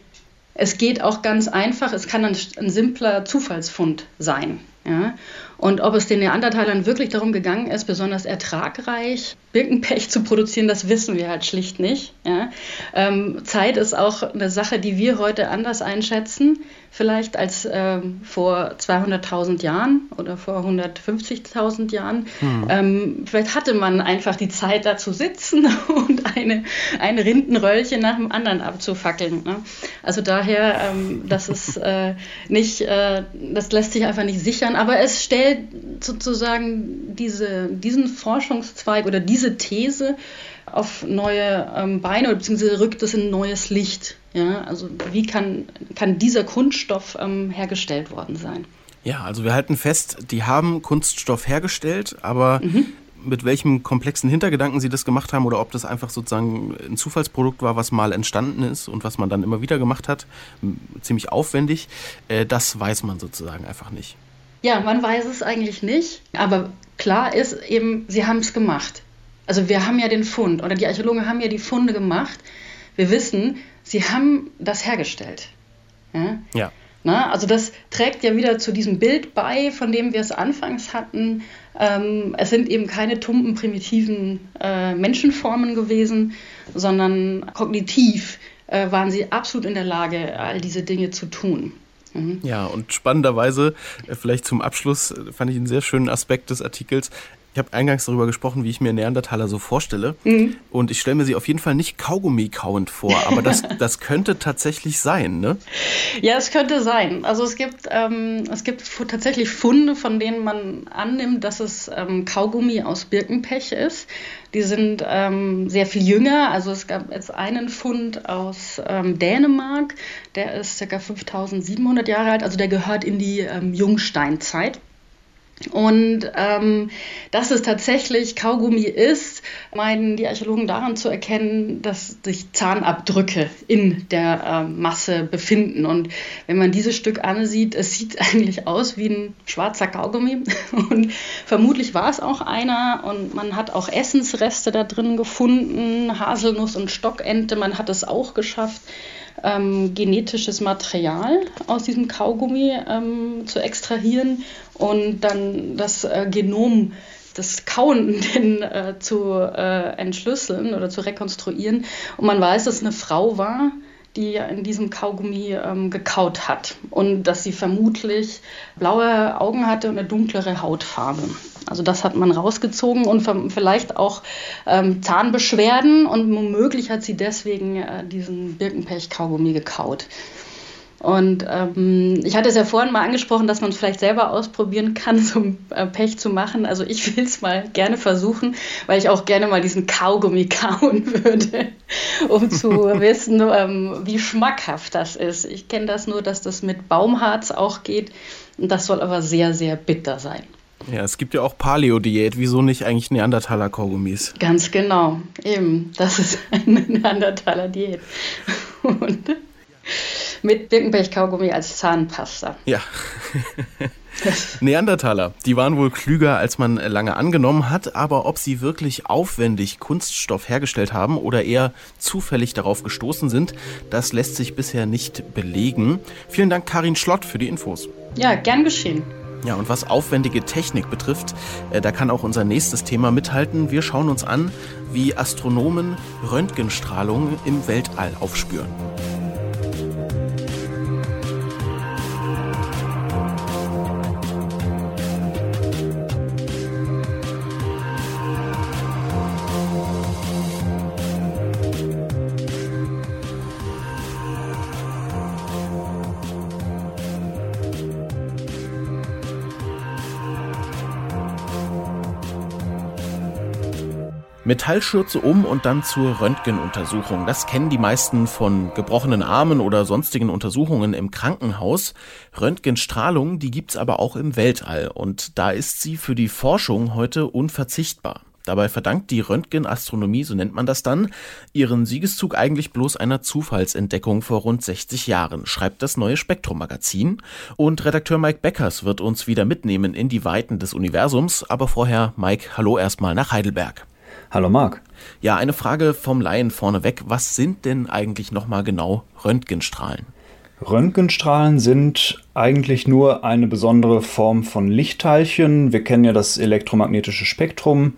es geht auch ganz einfach, es kann ein, ein simpler Zufallsfund sein. Ja? Und ob es den Neandertalern wirklich darum gegangen ist, besonders ertragreich Birkenpech zu produzieren, das wissen wir halt schlicht nicht. Ja? Ähm, Zeit ist auch eine Sache, die wir heute anders einschätzen vielleicht als ähm, vor 200.000 Jahren oder vor 150.000 Jahren. Mhm. Ähm, vielleicht hatte man einfach die Zeit, da zu sitzen (laughs) und eine, ein Rindenröllchen nach dem anderen abzufackeln. Ne? Also daher, ähm, das ist äh, nicht, äh, das lässt sich einfach nicht sichern, aber es stellt sozusagen diese, diesen Forschungszweig oder diese These auf neue ähm, Beine beziehungsweise rückt es in neues Licht. Ja? Also wie kann, kann dieser Kunststoff ähm, hergestellt worden sein? Ja, also wir halten fest, die haben Kunststoff hergestellt, aber mhm. mit welchem komplexen Hintergedanken sie das gemacht haben oder ob das einfach sozusagen ein Zufallsprodukt war, was mal entstanden ist und was man dann immer wieder gemacht hat, ziemlich aufwendig, äh, das weiß man sozusagen einfach nicht. Ja, man weiß es eigentlich nicht, aber klar ist eben, sie haben es gemacht. Also wir haben ja den Fund oder die Archäologen haben ja die Funde gemacht. Wir wissen, sie haben das hergestellt. Ja. ja. Na, also das trägt ja wieder zu diesem Bild bei, von dem wir es anfangs hatten. Ähm, es sind eben keine tumpen, primitiven äh, Menschenformen gewesen, sondern kognitiv äh, waren sie absolut in der Lage, all diese Dinge zu tun. Ja, und spannenderweise, äh, vielleicht zum Abschluss, äh, fand ich einen sehr schönen Aspekt des Artikels. Ich habe eingangs darüber gesprochen, wie ich mir Neandertaler so vorstelle. Mhm. Und ich stelle mir sie auf jeden Fall nicht Kaugummi-kauend vor, aber das, (laughs) das könnte tatsächlich sein, ne? Ja, es könnte sein. Also es gibt, ähm, es gibt tatsächlich Funde, von denen man annimmt, dass es ähm, Kaugummi aus Birkenpech ist. Die sind ähm, sehr viel jünger. Also es gab jetzt einen Fund aus ähm, Dänemark, der ist ca. 5700 Jahre alt, also der gehört in die ähm, Jungsteinzeit. Und ähm, dass es tatsächlich Kaugummi ist, meinen die Archäologen daran zu erkennen, dass sich Zahnabdrücke in der äh, Masse befinden. Und wenn man dieses Stück ansieht, es sieht (laughs) eigentlich aus wie ein schwarzer Kaugummi. (laughs) Und vermutlich war es auch einer. Und man hat auch Essensreste da drin gefunden, Haselnuss und Stockente. Man hat es auch geschafft, ähm, genetisches Material aus diesem Kaugummi ähm, zu extrahieren und dann das äh, Genom des Kauenden (laughs) äh, zu äh, entschlüsseln oder zu rekonstruieren. Und man weiß, dass es eine Frau war, die in diesem Kaugummi ähm, gekaut hat und dass sie vermutlich blaue Augen hatte und eine dunklere Hautfarbe. Also das hat man rausgezogen und vielleicht auch ähm, Zahnbeschwerden und womöglich hat sie deswegen äh, diesen Birkenpech-Kaugummi gekaut. Und ähm, ich hatte es ja vorhin mal angesprochen, dass man es vielleicht selber ausprobieren kann, (laughs) so ein Pech zu machen. Also ich will es mal gerne versuchen, weil ich auch gerne mal diesen Kaugummi (laughs) kauen würde, um zu (laughs) wissen, ähm, wie schmackhaft das ist. Ich kenne das nur, dass das mit Baumharz auch geht. Und das soll aber sehr, sehr bitter sein. Ja, es gibt ja auch Paleo-Diät. Wieso nicht eigentlich Neandertaler-Kaugummis? Ganz genau. Eben, das ist eine Neandertaler-Diät. Und mit Birkenberg-Kaugummi als Zahnpasta. Ja. (laughs) Neandertaler, die waren wohl klüger, als man lange angenommen hat, aber ob sie wirklich aufwendig Kunststoff hergestellt haben oder eher zufällig darauf gestoßen sind, das lässt sich bisher nicht belegen. Vielen Dank, Karin Schlott, für die Infos. Ja, gern geschehen. Ja, und was aufwendige Technik betrifft, äh, da kann auch unser nächstes Thema mithalten. Wir schauen uns an, wie Astronomen Röntgenstrahlung im Weltall aufspüren. Metallschürze um und dann zur Röntgenuntersuchung. Das kennen die meisten von gebrochenen Armen oder sonstigen Untersuchungen im Krankenhaus. Röntgenstrahlung, die gibt's aber auch im Weltall und da ist sie für die Forschung heute unverzichtbar. Dabei verdankt die Röntgenastronomie, so nennt man das dann, ihren Siegeszug eigentlich bloß einer Zufallsentdeckung vor rund 60 Jahren, schreibt das neue Spektrum-Magazin. Und Redakteur Mike Beckers wird uns wieder mitnehmen in die Weiten des Universums. Aber vorher, Mike, hallo erstmal nach Heidelberg. Hallo Marc. Ja, eine Frage vom Laien vorneweg. Was sind denn eigentlich nochmal genau Röntgenstrahlen? Röntgenstrahlen sind eigentlich nur eine besondere Form von Lichtteilchen. Wir kennen ja das elektromagnetische Spektrum,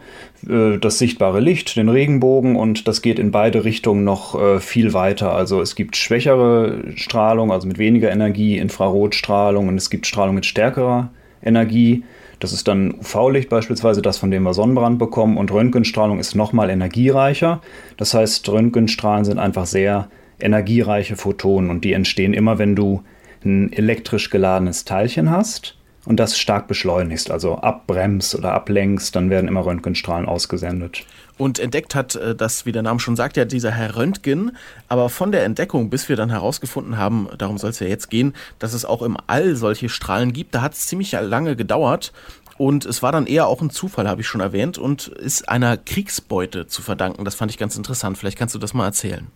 äh, das sichtbare Licht, den Regenbogen und das geht in beide Richtungen noch äh, viel weiter. Also es gibt schwächere Strahlung, also mit weniger Energie, Infrarotstrahlung und es gibt Strahlung mit stärkerer Energie. Das ist dann UV-Licht beispielsweise, das von dem wir Sonnenbrand bekommen. Und Röntgenstrahlung ist nochmal energiereicher. Das heißt, Röntgenstrahlen sind einfach sehr energiereiche Photonen und die entstehen immer, wenn du ein elektrisch geladenes Teilchen hast und das stark beschleunigst, also abbremst oder ablenkst, dann werden immer Röntgenstrahlen ausgesendet. Und entdeckt hat äh, das, wie der Name schon sagt, ja dieser Herr Röntgen. Aber von der Entdeckung, bis wir dann herausgefunden haben, darum soll es ja jetzt gehen, dass es auch im All solche Strahlen gibt, da hat es ziemlich lange gedauert. Und es war dann eher auch ein Zufall, habe ich schon erwähnt, und ist einer Kriegsbeute zu verdanken. Das fand ich ganz interessant. Vielleicht kannst du das mal erzählen.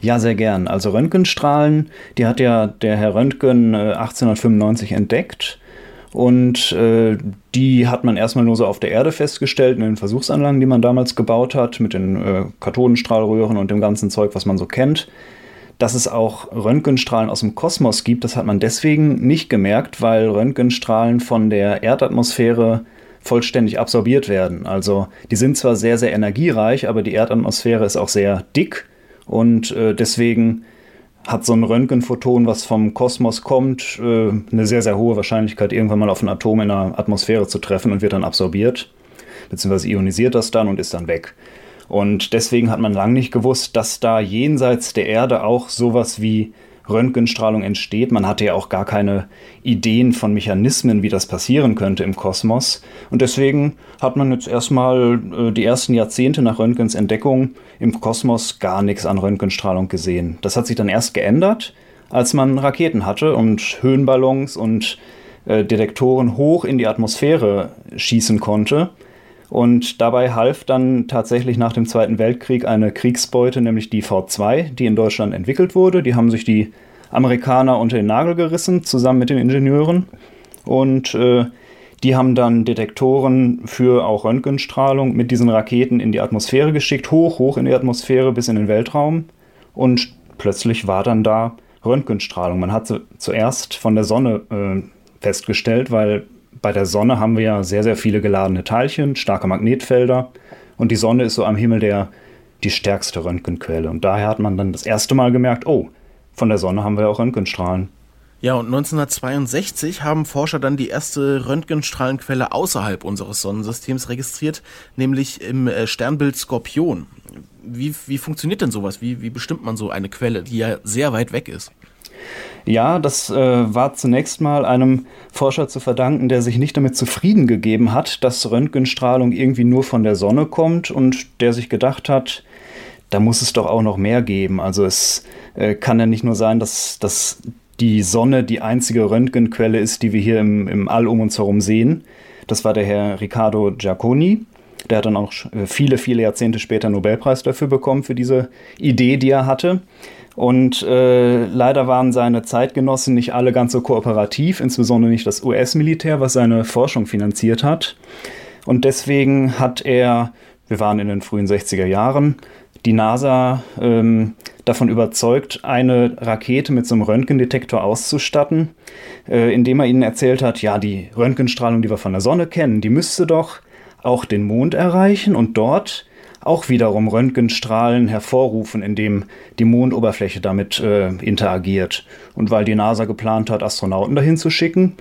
Ja, sehr gern. Also Röntgenstrahlen, die hat ja der Herr Röntgen 1895 äh, entdeckt. Und äh, die hat man erstmal nur so auf der Erde festgestellt, in den Versuchsanlagen, die man damals gebaut hat, mit den äh, Kathodenstrahlröhren und dem ganzen Zeug, was man so kennt. Dass es auch Röntgenstrahlen aus dem Kosmos gibt, das hat man deswegen nicht gemerkt, weil Röntgenstrahlen von der Erdatmosphäre vollständig absorbiert werden. Also die sind zwar sehr, sehr energiereich, aber die Erdatmosphäre ist auch sehr dick und äh, deswegen hat so ein Röntgenphoton, was vom Kosmos kommt, äh, eine sehr, sehr hohe Wahrscheinlichkeit, irgendwann mal auf ein Atom in der Atmosphäre zu treffen und wird dann absorbiert, beziehungsweise ionisiert das dann und ist dann weg. Und deswegen hat man lange nicht gewusst, dass da jenseits der Erde auch sowas wie Röntgenstrahlung entsteht. Man hatte ja auch gar keine Ideen von Mechanismen, wie das passieren könnte im Kosmos. Und deswegen hat man jetzt erstmal äh, die ersten Jahrzehnte nach Röntgens Entdeckung im Kosmos gar nichts an Röntgenstrahlung gesehen. Das hat sich dann erst geändert, als man Raketen hatte und Höhenballons und äh, Detektoren hoch in die Atmosphäre schießen konnte. Und dabei half dann tatsächlich nach dem Zweiten Weltkrieg eine Kriegsbeute, nämlich die V2, die in Deutschland entwickelt wurde. Die haben sich die Amerikaner unter den Nagel gerissen, zusammen mit den Ingenieuren. Und äh, die haben dann Detektoren für auch Röntgenstrahlung mit diesen Raketen in die Atmosphäre geschickt, hoch, hoch in die Atmosphäre bis in den Weltraum. Und plötzlich war dann da Röntgenstrahlung. Man hat sie zuerst von der Sonne äh, festgestellt, weil bei der Sonne haben wir ja sehr, sehr viele geladene Teilchen, starke Magnetfelder und die Sonne ist so am Himmel der die stärkste Röntgenquelle. Und daher hat man dann das erste Mal gemerkt, oh, von der Sonne haben wir auch Röntgenstrahlen. Ja, und 1962 haben Forscher dann die erste Röntgenstrahlenquelle außerhalb unseres Sonnensystems registriert, nämlich im äh, Sternbild Skorpion. Wie, wie funktioniert denn sowas? Wie, wie bestimmt man so eine Quelle, die ja sehr weit weg ist? Ja, das äh, war zunächst mal einem Forscher zu verdanken, der sich nicht damit zufrieden gegeben hat, dass Röntgenstrahlung irgendwie nur von der Sonne kommt und der sich gedacht hat, da muss es doch auch noch mehr geben. Also es äh, kann ja nicht nur sein, dass, dass die Sonne die einzige Röntgenquelle ist, die wir hier im, im All um uns herum sehen. Das war der Herr Riccardo Giacconi. Der hat dann auch äh, viele, viele Jahrzehnte später Nobelpreis dafür bekommen, für diese Idee, die er hatte. Und äh, leider waren seine Zeitgenossen nicht alle ganz so kooperativ, insbesondere nicht das US-Militär, was seine Forschung finanziert hat. Und deswegen hat er, wir waren in den frühen 60er Jahren, die NASA ähm, davon überzeugt, eine Rakete mit so einem Röntgendetektor auszustatten, äh, indem er ihnen erzählt hat, ja, die Röntgenstrahlung, die wir von der Sonne kennen, die müsste doch auch den Mond erreichen und dort auch wiederum Röntgenstrahlen hervorrufen, indem die Mondoberfläche damit äh, interagiert. Und weil die NASA geplant hat, Astronauten dahin zu schicken,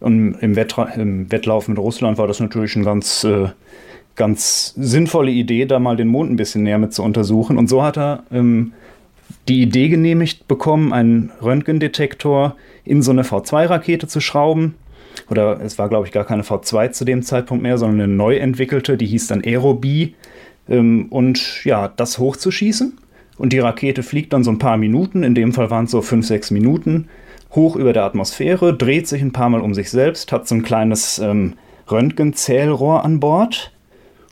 und im, Wettra im Wettlauf mit Russland war das natürlich eine ganz, äh, ganz sinnvolle Idee, da mal den Mond ein bisschen näher mit zu untersuchen. Und so hat er ähm, die Idee genehmigt bekommen, einen Röntgendetektor in so eine V2-Rakete zu schrauben. Oder es war, glaube ich, gar keine V2 zu dem Zeitpunkt mehr, sondern eine neu entwickelte, die hieß dann Aerobee. Ähm, und ja, das hochzuschießen. Und die Rakete fliegt dann so ein paar Minuten, in dem Fall waren es so fünf, sechs Minuten, hoch über der Atmosphäre, dreht sich ein paar Mal um sich selbst, hat so ein kleines ähm, Röntgenzählrohr an Bord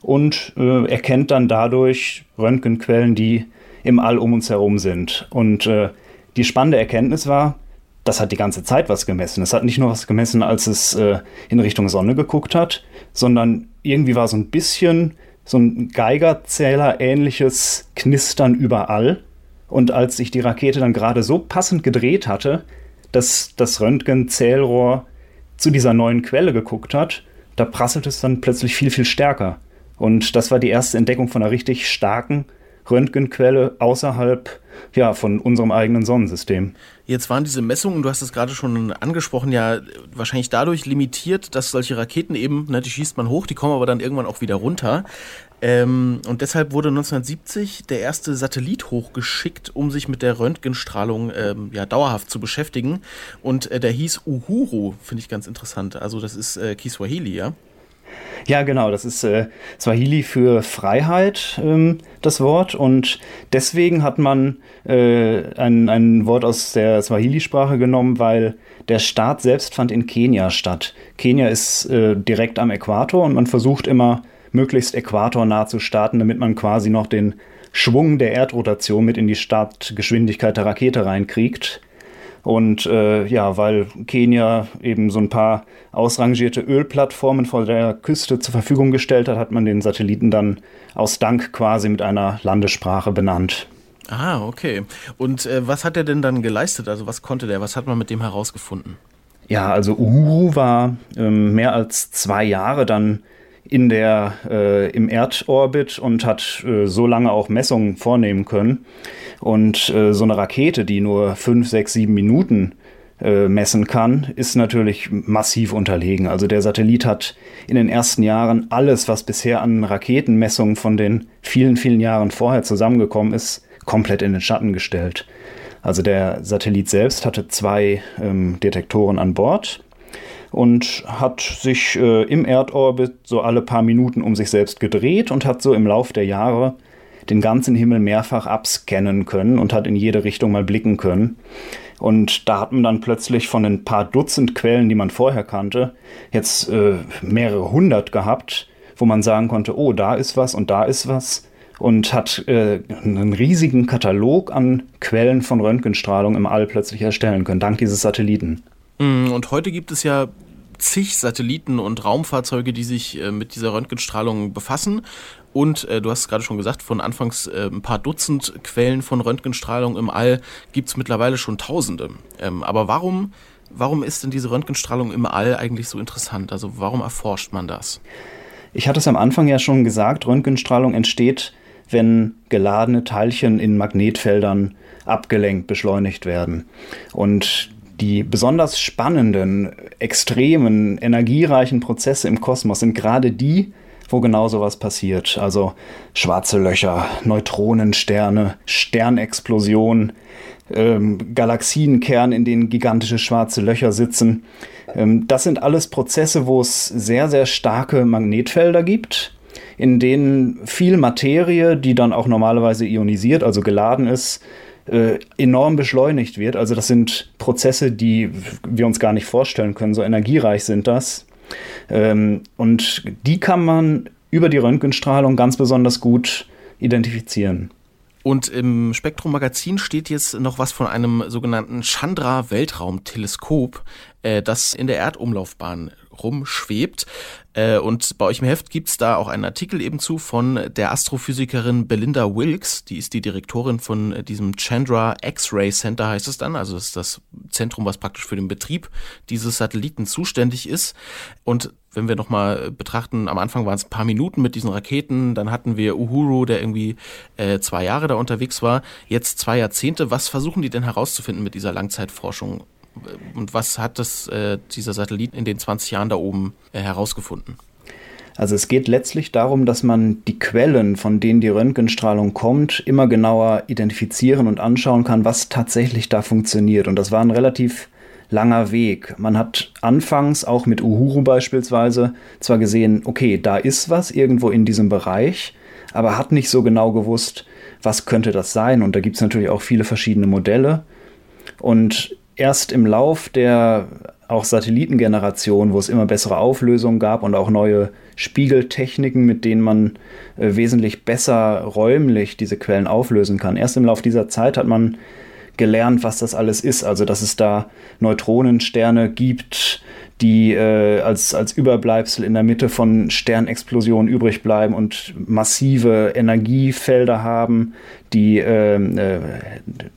und äh, erkennt dann dadurch Röntgenquellen, die im All um uns herum sind. Und äh, die spannende Erkenntnis war, das hat die ganze Zeit was gemessen. Es hat nicht nur was gemessen, als es äh, in Richtung Sonne geguckt hat, sondern irgendwie war so ein bisschen so ein Geigerzähler ähnliches Knistern überall. Und als sich die Rakete dann gerade so passend gedreht hatte, dass das Röntgenzählrohr zu dieser neuen Quelle geguckt hat, da prasselt es dann plötzlich viel, viel stärker. Und das war die erste Entdeckung von einer richtig starken Röntgenquelle außerhalb ja, von unserem eigenen Sonnensystem. Jetzt waren diese Messungen, du hast es gerade schon angesprochen, ja wahrscheinlich dadurch limitiert, dass solche Raketen eben, ne, die schießt man hoch, die kommen aber dann irgendwann auch wieder runter. Ähm, und deshalb wurde 1970 der erste Satellit hochgeschickt, um sich mit der Röntgenstrahlung ähm, ja, dauerhaft zu beschäftigen. Und äh, der hieß Uhuru, finde ich ganz interessant. Also das ist äh, Kiswahili, ja? Ja, genau, das ist äh, Swahili für Freiheit, ähm, das Wort. Und deswegen hat man äh, ein, ein Wort aus der Swahili-Sprache genommen, weil der Start selbst fand in Kenia statt. Kenia ist äh, direkt am Äquator und man versucht immer, möglichst äquatornah zu starten, damit man quasi noch den Schwung der Erdrotation mit in die Startgeschwindigkeit der Rakete reinkriegt. Und äh, ja, weil Kenia eben so ein paar ausrangierte Ölplattformen vor der Küste zur Verfügung gestellt hat, hat man den Satelliten dann aus Dank quasi mit einer Landessprache benannt. Ah, okay. Und äh, was hat er denn dann geleistet? Also was konnte der? Was hat man mit dem herausgefunden? Ja, also Uhuru war ähm, mehr als zwei Jahre dann in der, äh, im Erdorbit und hat äh, so lange auch Messungen vornehmen können. Und äh, so eine Rakete, die nur fünf, sechs, sieben Minuten äh, messen kann, ist natürlich massiv unterlegen. Also der Satellit hat in den ersten Jahren alles, was bisher an Raketenmessungen von den vielen, vielen Jahren vorher zusammengekommen ist, komplett in den Schatten gestellt. Also der Satellit selbst hatte zwei ähm, Detektoren an Bord und hat sich äh, im Erdorbit so alle paar Minuten um sich selbst gedreht und hat so im Lauf der Jahre den ganzen Himmel mehrfach abscannen können und hat in jede Richtung mal blicken können. Und da hat man dann plötzlich von ein paar Dutzend Quellen, die man vorher kannte, jetzt äh, mehrere hundert gehabt, wo man sagen konnte, oh, da ist was und da ist was. Und hat äh, einen riesigen Katalog an Quellen von Röntgenstrahlung im All plötzlich erstellen können, dank dieses Satelliten. Mm, und heute gibt es ja zig Satelliten und Raumfahrzeuge, die sich äh, mit dieser Röntgenstrahlung befassen. Und äh, du hast es gerade schon gesagt, von anfangs äh, ein paar Dutzend Quellen von Röntgenstrahlung im All gibt es mittlerweile schon Tausende. Ähm, aber warum, warum ist denn diese Röntgenstrahlung im All eigentlich so interessant? Also warum erforscht man das? Ich hatte es am Anfang ja schon gesagt, Röntgenstrahlung entsteht, wenn geladene Teilchen in Magnetfeldern abgelenkt, beschleunigt werden. Und die besonders spannenden, extremen, energiereichen Prozesse im Kosmos sind gerade die, wo genau sowas passiert. Also schwarze Löcher, Neutronensterne, Sternexplosionen. ähm, Galaxienkern, in denen gigantische schwarze Löcher sitzen. Ähm, das sind alles Prozesse, wo es sehr, sehr starke Magnetfelder gibt, in denen viel Materie, die dann auch normalerweise ionisiert, also geladen ist, äh, enorm beschleunigt wird. Also das sind Prozesse, die wir uns gar nicht vorstellen können. So energiereich sind das. Ähm, und die kann man über die Röntgenstrahlung ganz besonders gut identifizieren. Und im Spektrum-Magazin steht jetzt noch was von einem sogenannten Chandra-Weltraumteleskop, äh, das in der Erdumlaufbahn rumschwebt. Äh, und bei euch im Heft gibt's da auch einen Artikel eben zu von der Astrophysikerin Belinda Wilkes. Die ist die Direktorin von diesem Chandra X-Ray Center, heißt es dann. Also das ist das Zentrum, was praktisch für den Betrieb dieses Satelliten zuständig ist. Und wenn wir nochmal betrachten, am Anfang waren es ein paar Minuten mit diesen Raketen, dann hatten wir Uhuru, der irgendwie äh, zwei Jahre da unterwegs war, jetzt zwei Jahrzehnte. Was versuchen die denn herauszufinden mit dieser Langzeitforschung? Und was hat das, äh, dieser Satellit in den 20 Jahren da oben äh, herausgefunden? Also es geht letztlich darum, dass man die Quellen, von denen die Röntgenstrahlung kommt, immer genauer identifizieren und anschauen kann, was tatsächlich da funktioniert. Und das war ein relativ langer Weg. Man hat anfangs auch mit Uhuru beispielsweise zwar gesehen, okay, da ist was irgendwo in diesem Bereich, aber hat nicht so genau gewusst, was könnte das sein. Und da gibt es natürlich auch viele verschiedene Modelle. Und erst im Lauf der auch Satellitengeneration, wo es immer bessere Auflösungen gab und auch neue Spiegeltechniken, mit denen man äh, wesentlich besser räumlich diese Quellen auflösen kann. Erst im Lauf dieser Zeit hat man gelernt, was das alles ist. Also, dass es da Neutronensterne gibt, die äh, als, als Überbleibsel in der Mitte von Sternexplosionen übrig bleiben und massive Energiefelder haben, die äh, äh,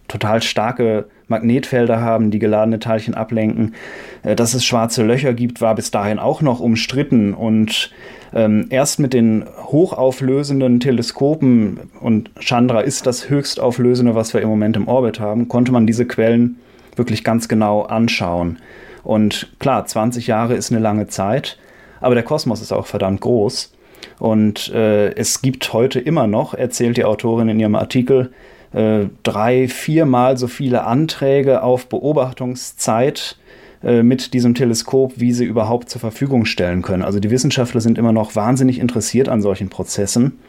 total starke Magnetfelder haben, die geladene Teilchen ablenken. Äh, dass es schwarze Löcher gibt, war bis dahin auch noch umstritten und ähm, erst mit den hochauflösenden Teleskopen, und Chandra ist das höchstauflösende, was wir im Moment im Orbit haben, konnte man diese Quellen wirklich ganz genau anschauen. Und klar, 20 Jahre ist eine lange Zeit, aber der Kosmos ist auch verdammt groß. Und äh, es gibt heute immer noch, erzählt die Autorin in ihrem Artikel, äh, drei, viermal so viele Anträge auf Beobachtungszeit äh, mit diesem Teleskop, wie sie überhaupt zur Verfügung stellen können. Also die Wissenschaftler sind immer noch wahnsinnig interessiert an solchen Prozessen.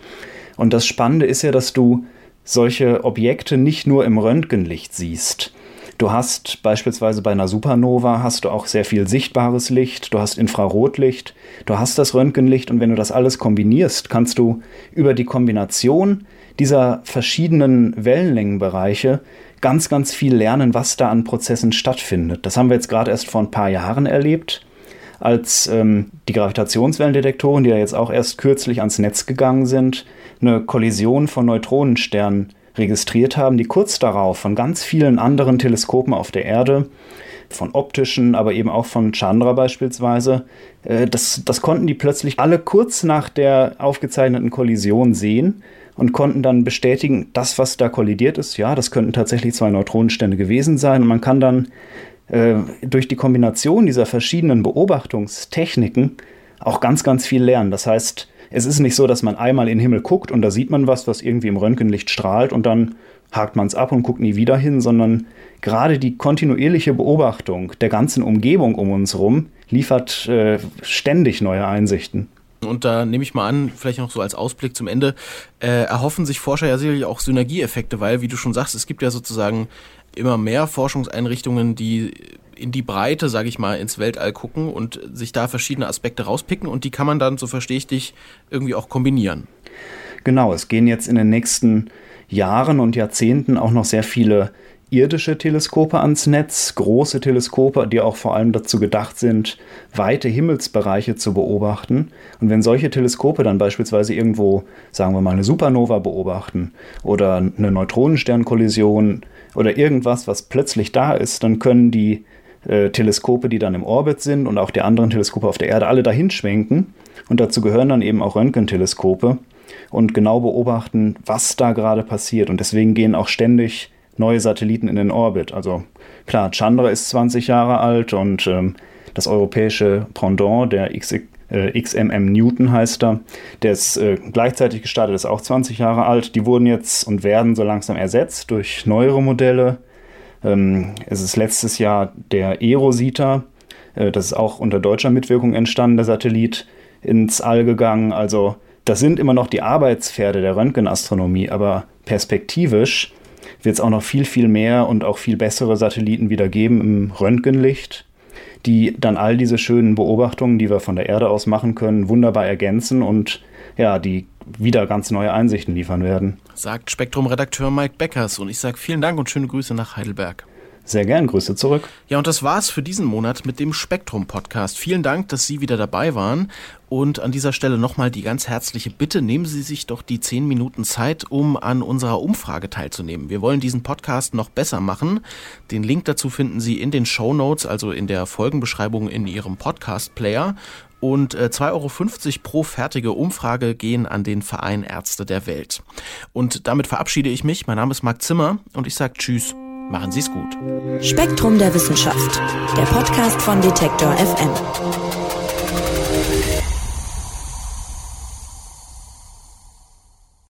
Und das Spannende ist ja, dass du solche Objekte nicht nur im Röntgenlicht siehst. Du hast beispielsweise bei einer Supernova hast du auch sehr viel sichtbares Licht, du hast Infrarotlicht, du hast das Röntgenlicht und wenn du das alles kombinierst, kannst du über die Kombination dieser verschiedenen Wellenlängenbereiche ganz, ganz viel lernen, was da an Prozessen stattfindet. Das haben wir jetzt gerade erst vor ein paar Jahren erlebt, als ähm, die Gravitationswellendetektoren, die ja jetzt auch erst kürzlich ans Netz gegangen sind, eine Kollision von Neutronensternen registriert haben, die kurz darauf von ganz vielen anderen Teleskopen auf der Erde, von optischen, aber eben auch von Chandra beispielsweise, äh, das, das konnten die plötzlich alle kurz nach der aufgezeichneten Kollision sehen und konnten dann bestätigen, das, was da kollidiert ist, ja, das könnten tatsächlich zwei Neutronenstände gewesen sein. Und man kann dann äh, durch die Kombination dieser verschiedenen Beobachtungstechniken auch ganz, ganz viel lernen. Das heißt, es ist nicht so, dass man einmal in den Himmel guckt und da sieht man was, was irgendwie im Röntgenlicht strahlt und dann hakt man es ab und guckt nie wieder hin, sondern gerade die kontinuierliche Beobachtung der ganzen Umgebung um uns herum liefert äh, ständig neue Einsichten. Und da nehme ich mal an, vielleicht noch so als Ausblick zum Ende, äh, erhoffen sich Forscher ja sicherlich auch Synergieeffekte, weil, wie du schon sagst, es gibt ja sozusagen immer mehr Forschungseinrichtungen, die in die Breite, sage ich mal, ins Weltall gucken und sich da verschiedene Aspekte rauspicken und die kann man dann, so verstehe ich dich, irgendwie auch kombinieren. Genau, es gehen jetzt in den nächsten Jahren und Jahrzehnten auch noch sehr viele irdische Teleskope ans Netz, große Teleskope, die auch vor allem dazu gedacht sind, weite Himmelsbereiche zu beobachten. Und wenn solche Teleskope dann beispielsweise irgendwo, sagen wir mal, eine Supernova beobachten oder eine Neutronensternkollision oder irgendwas, was plötzlich da ist, dann können die äh, Teleskope, die dann im Orbit sind und auch die anderen Teleskope auf der Erde alle dahin schwenken. Und dazu gehören dann eben auch Röntgenteleskope und genau beobachten, was da gerade passiert. Und deswegen gehen auch ständig neue Satelliten in den Orbit. Also klar, Chandra ist 20 Jahre alt und ähm, das europäische Pendant, der X, äh, XMM Newton heißt er, der ist äh, gleichzeitig gestartet, ist auch 20 Jahre alt. Die wurden jetzt und werden so langsam ersetzt durch neuere Modelle. Ähm, es ist letztes Jahr der Erosita, äh, das ist auch unter deutscher Mitwirkung entstanden, der Satellit, ins All gegangen. Also das sind immer noch die Arbeitspferde der Röntgenastronomie, aber perspektivisch wird es auch noch viel, viel mehr und auch viel bessere Satelliten wieder geben im Röntgenlicht, die dann all diese schönen Beobachtungen, die wir von der Erde aus machen können, wunderbar ergänzen und ja, die wieder ganz neue Einsichten liefern werden. Sagt Spektrum-Redakteur Mike Beckers und ich sage vielen Dank und schöne Grüße nach Heidelberg. Sehr gern, Grüße zurück. Ja, und das war's für diesen Monat mit dem Spektrum Podcast. Vielen Dank, dass Sie wieder dabei waren. Und an dieser Stelle nochmal die ganz herzliche Bitte, nehmen Sie sich doch die zehn Minuten Zeit, um an unserer Umfrage teilzunehmen. Wir wollen diesen Podcast noch besser machen. Den Link dazu finden Sie in den Show Notes, also in der Folgenbeschreibung in Ihrem Podcast-Player. Und 2,50 äh, Euro pro fertige Umfrage gehen an den Verein Ärzte der Welt. Und damit verabschiede ich mich. Mein Name ist Marc Zimmer und ich sage Tschüss. Machen Sie es gut. Spektrum der Wissenschaft, der Podcast von Detektor FM.